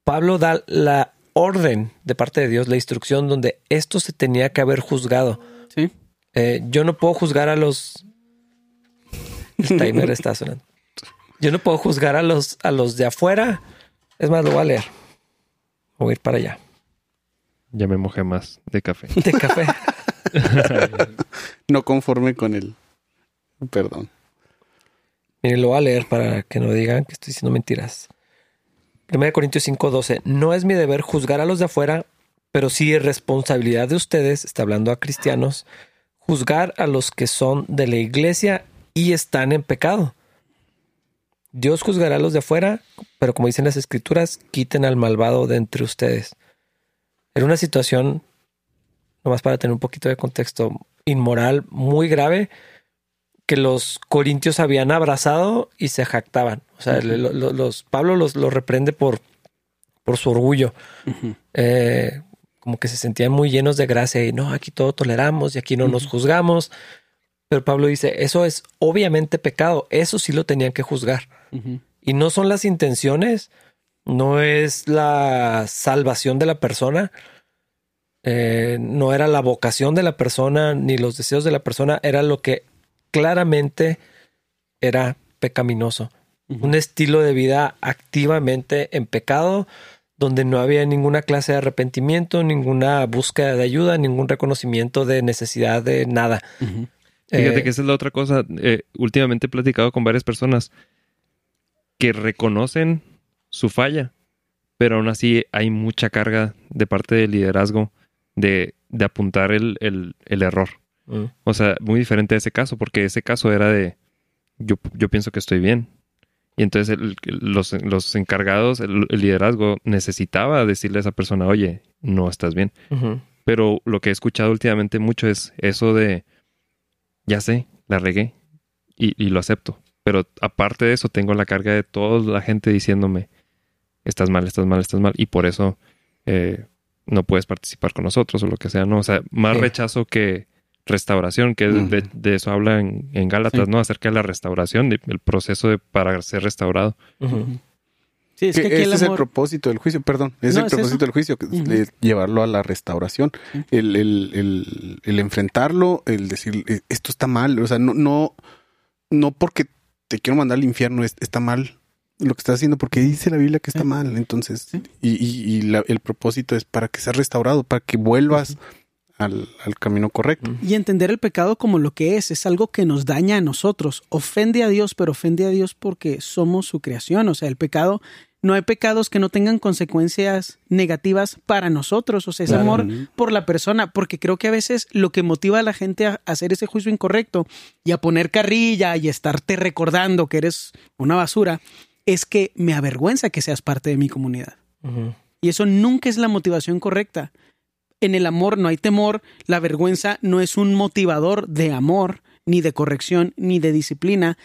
Pablo da la orden de parte de Dios, la instrucción donde esto se tenía que haber juzgado. Sí. Eh, yo no puedo juzgar a los... El timer está sonando. Yo no puedo juzgar a los, a los de afuera. Es más, lo voy a leer. Voy a ir para allá. Ya me mojé más de café. De café. no conforme con el Perdón. Miren, lo voy a leer para que no digan que estoy diciendo mentiras. 1 Corintios 5:12. No es mi deber juzgar a los de afuera, pero sí es responsabilidad de ustedes, está hablando a cristianos, juzgar a los que son de la iglesia y están en pecado. Dios juzgará a los de afuera, pero como dicen las escrituras, quiten al malvado de entre ustedes. Era una situación, nomás para tener un poquito de contexto, inmoral muy grave que los corintios habían abrazado y se jactaban. O sea, los, Pablo los, reprende por, por su orgullo. Eh, como que se sentían muy llenos de gracia y no, aquí todo toleramos y aquí no nos juzgamos. Pero Pablo dice, eso es obviamente pecado, eso sí lo tenían que juzgar. Y no son las intenciones, no es la salvación de la persona, eh, no era la vocación de la persona ni los deseos de la persona, era lo que claramente era pecaminoso. Un estilo de vida activamente en pecado, donde no había ninguna clase de arrepentimiento, ninguna búsqueda de ayuda, ningún reconocimiento de necesidad de nada. Fíjate eh, que esa es la otra cosa. Eh, últimamente he platicado con varias personas que reconocen su falla, pero aún así hay mucha carga de parte del liderazgo de, apuntar el error. Mm. O sea, muy diferente a ese caso, porque ese caso era de yo, yo pienso que estoy bien. Y entonces los, los, encargados, el, liderazgo necesitaba decirle a esa persona, oye, no estás bien. Pero lo que he escuchado últimamente mucho es eso de, ya sé, la regué y, y, lo acepto. Pero aparte de eso, tengo la carga de toda la gente diciéndome, estás mal, estás mal, estás mal. Y por eso eh, no puedes participar con nosotros o lo que sea, ¿no? O sea, más rechazo que, restauración, que de, eso habla en, Gálatas, ¿no? Acerca de la restauración, el proceso de, para ser restaurado. Sí, es que, es el propósito del juicio, perdón, es el propósito del juicio, llevarlo a la restauración, el, el, el, enfrentarlo, el decir, e, esto está mal, o sea, no, no, no porque te quiero mandar al infierno, está mal lo que estás haciendo, porque dice la Biblia que está mal, entonces, y, y, y el propósito es para que seas restaurado, para que vuelvas al, camino correcto. Y entender el pecado como lo que es, es algo que nos daña a nosotros, ofende a Dios, pero ofende a Dios porque somos su creación, o sea, el pecado, no hay pecados que no tengan consecuencias negativas para nosotros, o sea, es amor por la persona, porque creo que a veces lo que motiva a la gente a hacer ese juicio incorrecto y a poner carrilla y estarte recordando que eres una basura, es que me avergüenza que seas parte de mi comunidad. Y eso nunca es la motivación correcta en el amor no hay temor, la vergüenza no es un motivador de amor, ni de corrección, ni de disciplina.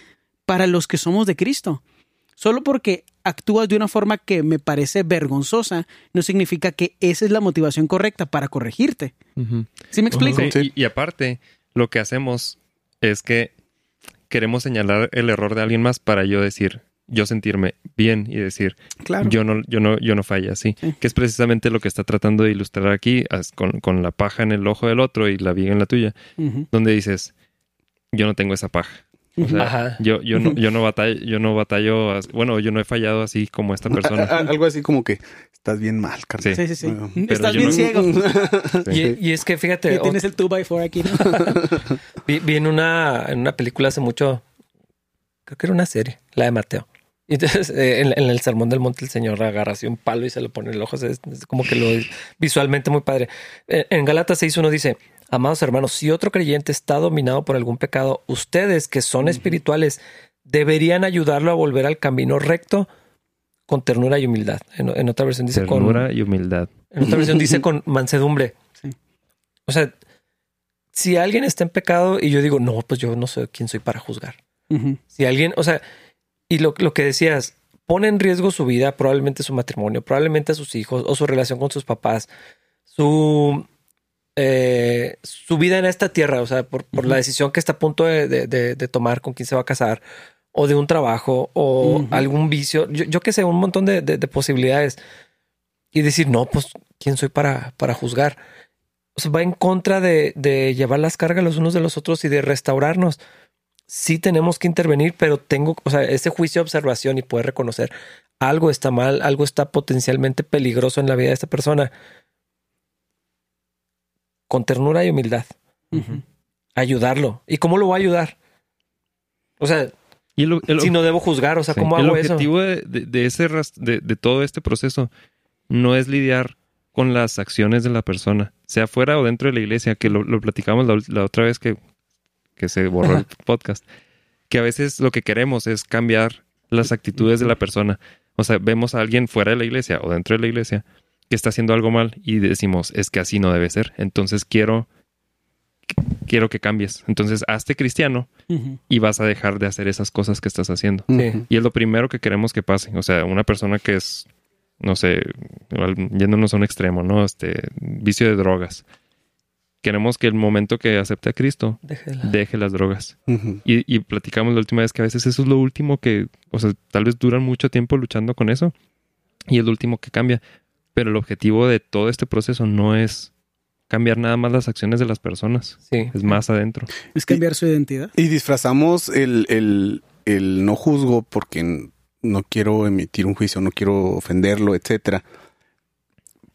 para los que somos de Cristo. Solo porque actúas de una forma que me parece vergonzosa, no significa que esa es la motivación correcta para corregirte. ¿Sí me explico? Sí, y, y aparte, lo que hacemos es que queremos señalar el error de alguien más para yo decir, yo sentirme bien y decir, Claro. yo no, yo no, yo no fallé así. Sí. Que es precisamente lo que está tratando de ilustrar aquí, con, con la paja en el ojo del otro y la viga en la tuya, donde dices, yo no tengo esa paja. O sea, Ajá. yo, yo no, yo no batallo, yo no batallo, bueno, yo no he fallado así como esta persona. algo así como que estás bien mal, carnal. Sí, sí, sí. Bueno, Estás bien no- ciego. Sí. Y, y es que fíjate, Y tienes el 2x4 aquí, ¿no? vi, vi en, una, en una película hace mucho, creo que era una serie, la de Mateo. Y entonces eh, en, en el sermón del monte el señor agarra así un palo y se lo pone en el ojo. Es, es como que lo visualmente muy padre. Eh, En Galatas 6.1 dice, amados hermanos, si otro creyente está dominado por algún pecado, ustedes que son espirituales deberían ayudarlo a volver al camino recto con ternura y humildad. En, en otra versión dice con... Ternura y humildad. En otra versión dice con mansedumbre. Sí. O sea, si alguien está en pecado y yo digo, no, pues yo no sé quién soy para juzgar. Si alguien, o sea, y lo, lo que decías, pone en riesgo su vida, probablemente su matrimonio, probablemente a sus hijos o su relación con sus papás, su, eh, su vida en esta tierra, o sea, por, por la decisión que está a punto de, de- de- de tomar con quién se va a casar, o de un trabajo, o algún vicio, yo, yo que sé, un montón de, de- de posibilidades. Y decir, no, pues, ¿quién soy para, para juzgar? O sea, va en contra de llevar las cargas los unos de los otros y de restaurarnos sí tenemos que intervenir, pero tengo, o sea, ese juicio de observación y poder reconocer algo está mal, algo está potencialmente peligroso en la vida de esta persona. Con ternura y humildad, ayudarlo. ¿Y cómo lo voy a ayudar? O sea, Y el, el- si no debo juzgar, o sea. ¿cómo el hago eso? objetivo de, de- de ese de, de todo este proceso no es lidiar con las acciones de la persona, sea fuera o dentro de la iglesia, que lo, lo platicamos la otra vez que, que se borró el podcast, que a veces lo que queremos es cambiar las actitudes de la persona. O sea, vemos a alguien fuera de la iglesia o dentro de la iglesia que está haciendo algo mal y decimos, es que así no debe ser. Entonces quiero, quiero que cambies. Entonces, hazte cristiano y vas a dejar de hacer esas cosas que estás haciendo. Y es lo primero que queremos que pase. O sea, una persona que es, no sé, yéndonos a un extremo, ¿no? Este, vicio de drogas. Queremos que el momento que acepte a Cristo, Déjela. deje las drogas. Y, y platicamos la última vez que a veces eso es lo último que, o sea, tal vez duran mucho tiempo luchando con eso. Y es lo último que cambia. Pero el objetivo de todo este proceso no es cambiar nada más las acciones de las personas. Sí. Es más adentro. Es cambiar su identidad. Y disfrazamos el, el, el no juzgo porque no quiero emitir un juicio, no quiero ofenderlo, etcétera.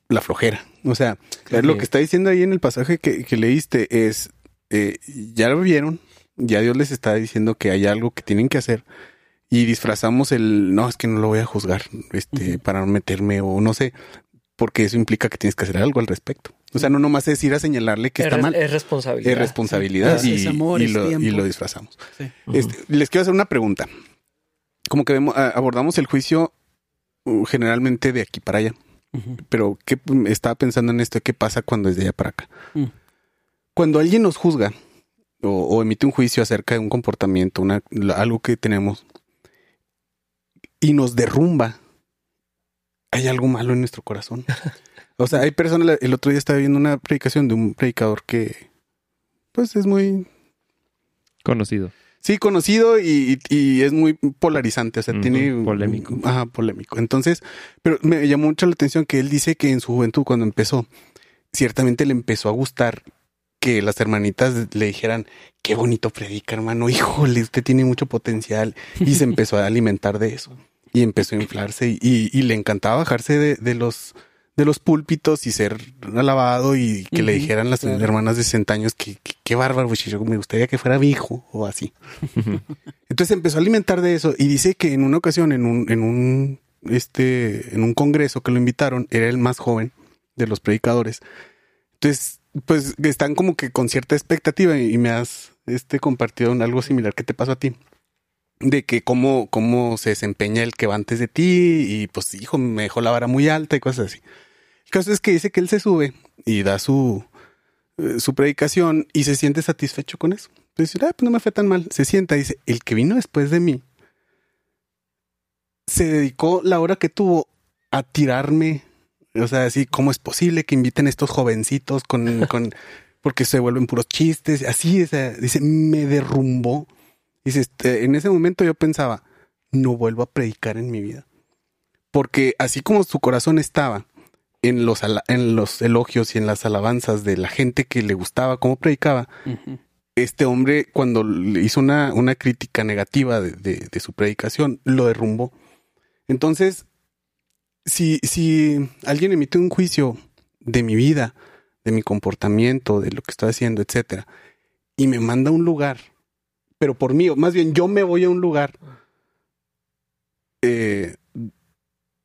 La flojera. O sea, lo que está diciendo ahí en el pasaje que, que leíste es, eh, ya lo vieron, ya Dios les está diciendo que hay algo que tienen que hacer y disfrazamos el, no, es que no lo voy a juzgar, este, para no meterme o no sé, porque eso implica que tienes que hacer algo al respecto. O sea, no nomás es ir a señalarle que Es, está mal. es responsabilidad. Es responsabilidad Sí. y, Es amor, y es lo, y lo disfrazamos. Sí. Este, les quiero hacer una pregunta. Como que vemos, abordamos el juicio uh, generalmente de aquí para allá, Pero ¿qué, estaba pensando en esto, ¿qué pasa cuando es de allá para acá? Mm. Cuando alguien nos juzga o, o emite un juicio acerca de un comportamiento, una, algo que tenemos, y nos derrumba, hay algo malo en nuestro corazón. O sea, hay personas, el otro día estaba viendo una predicación de un predicador que, pues es muy Conocido. Sí, conocido y, y- y es muy polarizante, o sea, tiene... polémico. Ajá, polémico. Entonces, pero me llamó mucho la atención que él dice que en su juventud, cuando empezó, ciertamente le empezó a gustar que las hermanitas le dijeran, qué bonito predica, hermano, híjole, usted tiene mucho potencial. Y se empezó a alimentar de eso. Y empezó a inflarse y, y- y le encantaba bajarse de, de los de los púlpitos y ser alabado y que le dijeran las claro. hermanas de 60 años que, qué bárbaro, pues, yo me gustaría que fuera mi hijo o así. Entonces empezó a alimentar de eso y dice que en una ocasión en un, en un, este, en un congreso que lo invitaron, era el más joven de los predicadores. Entonces, pues están como que con cierta expectativa y me has, este, compartido algo similar que te pasó a ti. De que cómo, cómo se desempeña el que va antes de ti y pues hijo, me dejó la vara muy alta y cosas así. El caso es que dice que él se sube y da su, eh, su predicación y se siente satisfecho con eso Dice, ah, pues no me fue tan mal. Se sienta y dice, el que vino después de mí se dedicó la hora que tuvo a tirarme. O sea, así, ¿cómo es posible que inviten a estos jovencitos con, con porque se vuelven puros chistes? Así, o sea, dice, me derrumbó. Dice, este, en ese momento yo pensaba, no vuelvo a predicar en mi vida. Porque así como su corazón estaba en los, en los elogios y en las alabanzas de la gente que le gustaba cómo predicaba, este hombre cuando le hizo una, una crítica negativa de, de, su predicación, lo derrumbó. Entonces, si, si alguien emite un juicio de mi vida, de mi comportamiento, de lo que estoy haciendo, etcétera, y me manda a un lugar, pero por mí, más bien yo me voy a un lugar eh,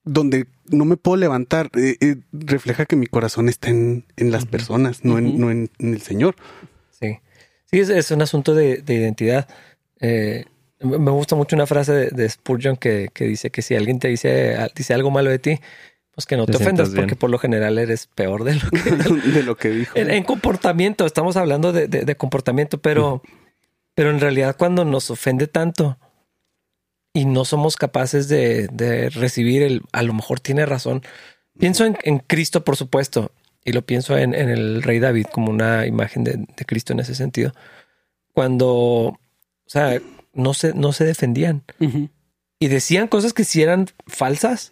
donde no me puedo levantar, eh, eh, refleja que mi corazón está en, en las personas, no, en, no en, el Señor. Sí, sí, es, un asunto de, identidad. Eh, me gusta mucho una frase de, Spurgeon que, que, dice que si alguien te dice, dice algo malo de ti, pues que no te, ofendas, porque por lo general eres peor de lo que, de lo que dijo. En, comportamiento, estamos hablando de, de comportamiento, pero, pero en realidad cuando nos ofende tanto, y no somos capaces de, recibir el, a lo mejor tiene razón. Pienso en, Cristo, por supuesto, y lo pienso en, el rey David como una imagen de, Cristo en ese sentido. Cuando, o sea, no se, no se defendían y decían cosas que sí eran falsas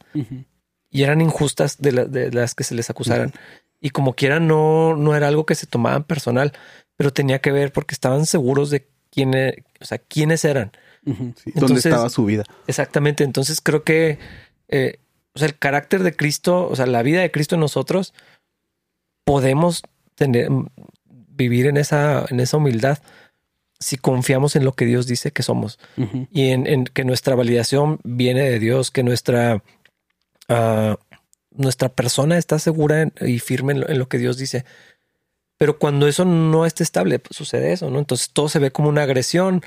y eran injustas de, las que se les acusaran. Y como quiera, no, no era algo que se tomaban personal, pero tenía que ver porque estaban seguros de quién, e, o sea, quiénes eran ¿Dónde estaba su vida? Exactamente. Entonces creo que eh, o sea, el carácter de Cristo, o sea, la vida de Cristo en nosotros, podemos tener, vivir en esa, en esa humildad si confiamos en lo que Dios dice que somos y en, que nuestra validación viene de Dios, que nuestra, ah, nuestra persona está segura y firme en lo que Dios dice. Pero cuando eso no está estable, pues sucede eso, ¿no? Entonces todo se ve como una agresión,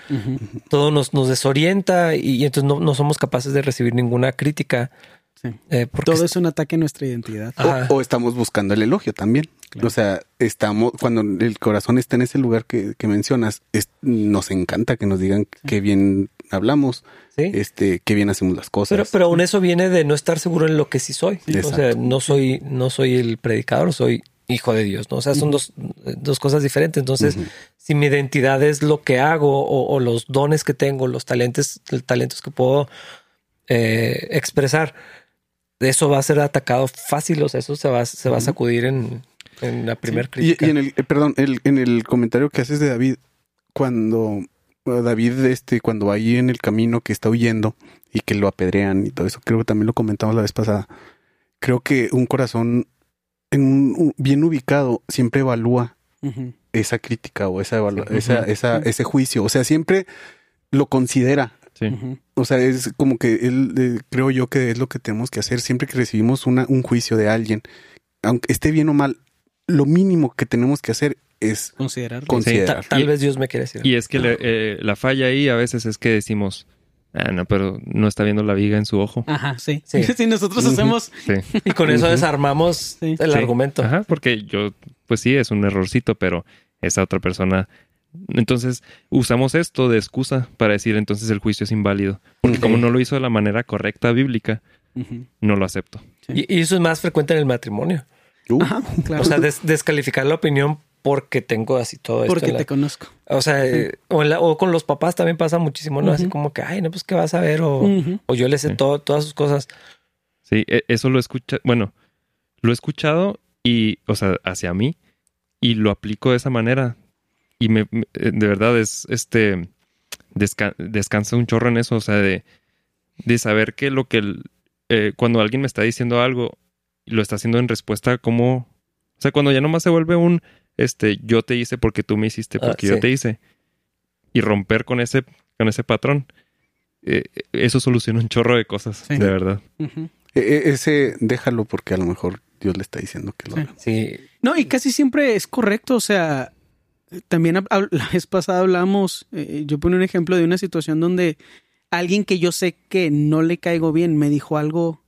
todo nos, nos desorienta y, entonces no, somos capaces de recibir ninguna crítica. Eh, todo es un ataque a nuestra identidad. O, estamos buscando el elogio también. O sea, estamos, cuando el corazón está en ese lugar que, mencionas, nos encanta que nos digan qué bien hablamos, este, qué bien hacemos las cosas. Pero, pero aún eso viene de no estar seguro en lo que sí soy. o sea, no soy, no soy el predicador, soy hijo de Dios, ¿no? O sea, son dos, dos cosas diferentes. Entonces, si mi identidad es lo que hago o, los dones que tengo, los talentos, talentos que puedo eh, expresar, eso va a ser atacado fácil, o sea, eso se va, se va a sacudir en, la primera crítica. Y, en el, eh, perdón, en el comentario que haces de David, cuando David, este, cuando va ahí en el camino que está huyendo y que lo apedrean y todo eso, creo que también lo comentamos la vez pasada. Creo que un corazón en un, bien ubicado siempre evalúa esa crítica o esa, esa, esa, ese juicio. O sea, siempre lo considera. O sea, es como que él, eh, creo yo que es lo que tenemos que hacer siempre que recibimos una, un juicio de alguien, aunque esté bien o mal, lo mínimo que tenemos que hacer es considerar. tal, vez Dios me quiere decir. Y es que eh, la falla ahí a veces es que decimos, Ah, no, pero no está viendo la viga en su ojo. Ajá, sí. Sí, sí nosotros hacemos. Sí. Y con eso desarmamos el argumento. Ajá, porque yo, pues sí, es un errorcito, pero esa otra persona. Entonces usamos esto de excusa para decir entonces el juicio es inválido. Porque como no lo hizo de la manera correcta bíblica, no lo acepto. Y, eso es más frecuente en el matrimonio. Ajá, claro. O sea, descalificar la opinión porque tengo así todo esto. Porque te conozco. O sea, o, con los papás también pasa muchísimo, ¿no? Así como que, ay, no, pues qué vas a ver, o, o yo le sé todo, todas sus cosas. Sí, e, eso lo escucha, bueno, lo he escuchado y, o sea, hacia mí, y lo aplico de esa manera. Y me, eh, de verdad es, este, descansa un chorro en eso, o sea, de, de saber que lo que, eh, cuando alguien me está diciendo algo, lo está haciendo en respuesta como, o sea, cuando ya nomás se vuelve un, este, yo te hice porque tú me hiciste ah, porque yo te hice. Y romper con ese, con ese patrón. Eh, eso soluciona un chorro de cosas, de verdad. E, e, ese déjalo porque a lo mejor Dios le está diciendo que lo haga. Sí. No, y casi siempre es correcto. O sea, también la vez pasada hablamos, eh, yo puse un ejemplo de una situación donde alguien que yo sé que no le caigo bien me dijo algo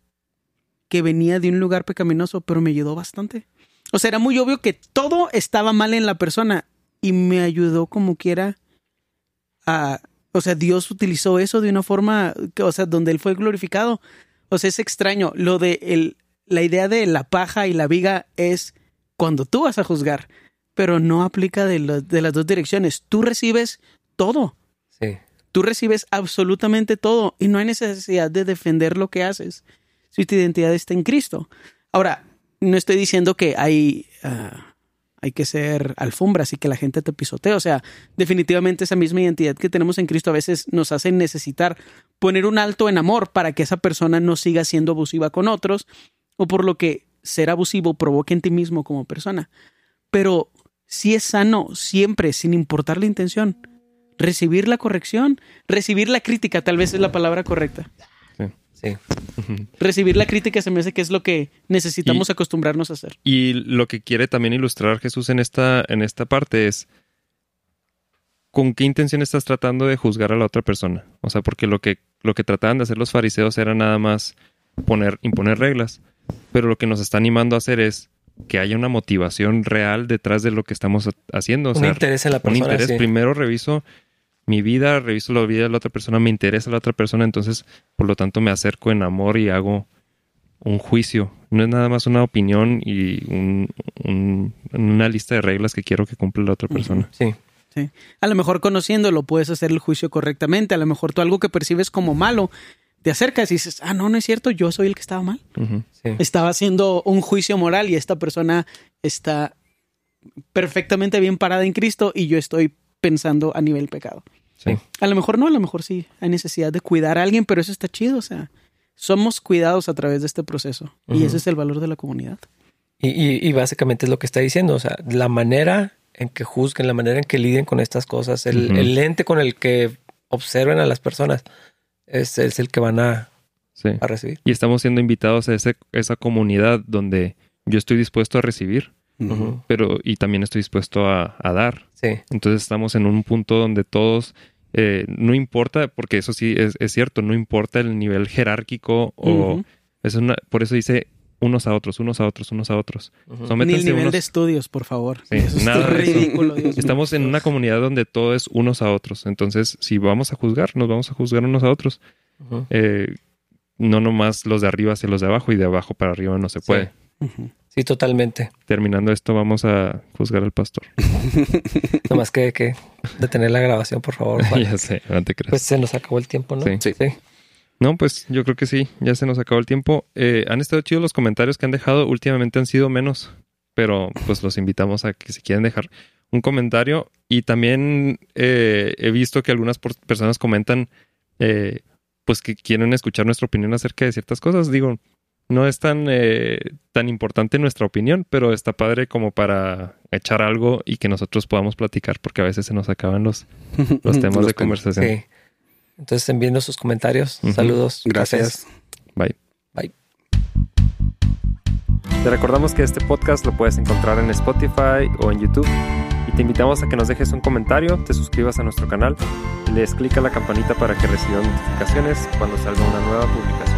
que venía de un lugar pecaminoso, pero me ayudó bastante. O sea, era muy obvio que todo estaba mal en la persona y me ayudó como quiera a, o sea, Dios utilizó eso de una forma, que, o sea, donde él fue glorificado. O sea, es extraño. Lo de el, la idea de la paja y la viga es cuando tú vas a juzgar, pero no aplica de, lo- de las dos direcciones. Tú recibes todo. Sí. Tú recibes absolutamente todo y no hay necesidad de defender lo que haces si tu identidad está en Cristo. Ahora, no estoy diciendo que hay, ah, hay que ser alfombras y que la gente te pisotee. O sea, definitivamente esa misma identidad que tenemos en Cristo a veces nos hace necesitar poner un alto en amor para que esa persona no siga siendo abusiva con otros o por lo que ser abusivo provoque en ti mismo como persona. Pero sí es sano siempre, sin importar la intención, recibir la corrección, recibir la crítica, tal vez es la palabra correcta. Sí. Recibir la crítica se me hace que es lo que necesitamos Y- acostumbrarnos a hacer. Y lo que quiere también ilustrar Jesús en esta, en esta parte es con qué intención estás tratando de juzgar a la otra persona. O sea, porque lo que, lo que trataban de hacer los fariseos era nada más poner, imponer reglas. Pero lo que nos está animando a hacer es que haya una motivación real detrás de lo que estamos haciendo. O un interés en la un persona. interés. sí. Primero reviso mi vida, reviso la vida de la otra persona, me interesa la otra persona, entonces, por lo tanto, me acerco en amor y hago un juicio. No es nada más una opinión y un- un- una lista de reglas que quiero que cumpla la otra persona. Sí. Sí. A lo mejor conociéndolo puedes hacer el juicio correctamente. A lo mejor tú algo que percibes como malo, te acercas y dices, ah, no, no es cierto, yo soy el que estaba mal. Sí. Estaba haciendo un juicio moral y esta persona está perfectamente bien parada en Cristo y yo estoy pensando a nivel pecado. Sí. A lo mejor no, a lo mejor sí. Hay necesidad de cuidar a alguien, pero eso está chido. O sea, somos cuidados a través de este proceso y ese es el valor de la comunidad. Y, y- y básicamente es lo que está diciendo. O sea, la manera en que juzguen, la manera en que liden con estas cosas, el, Ujú. el lente con el que observen a las personas es, es el que van a, Sí. a recibir. Y estamos siendo invitados a ese- esa comunidad donde yo estoy dispuesto a recibir, pero y también estoy dispuesto a, a dar. Sí. Entonces estamos en un punto donde todos, eh, no importa, porque eso sí es, es cierto, no importa el nivel jerárquico o es una, por eso dice unos a otros, unos a otros, unos a otros. Ni el nivel unos- de estudios, por favor. Sí, eso es nada de eso. ridículo. Dios. Estamos en una comunidad donde todo es unos a otros. Entonces, si vamos a juzgar, nos vamos a juzgar unos a otros. Eh, no nomás los de arriba hacia los de abajo y de abajo para arriba no se Sí. puede. Sí, totalmente. Terminando esto, vamos a juzgar al pastor. Nomás que, que detener la grabación, por favor. Juan. ya sé, no te creas. Pues se nos acabó el tiempo, ¿no? Sí. Sí. No, pues yo creo que sí, ya se nos acabó el tiempo. Eh, han estado chidos los comentarios que han dejado, últimamente han sido menos, pero pues los invitamos a que si quieren dejar un comentario. Y también eh, he visto que algunas personas comentan eh, pues que quieren escuchar nuestra opinión acerca de ciertas cosas. Digo, no es tan, eh, tan importante nuestra opinión, pero está padre como para echar algo y que nosotros podamos platicar, porque a veces se nos acaban los, los temas Los de conversación. Sí. Entonces, enviando sus comentarios. Saludos. Gracias. Bye. Bye. Te recordamos que este podcast lo puedes encontrar en Spotify o en YouTube y te invitamos a que nos dejes un comentario, te suscribas a nuestro canal y le des clic a la campanita para que recibas notificaciones cuando salga una nueva publicación.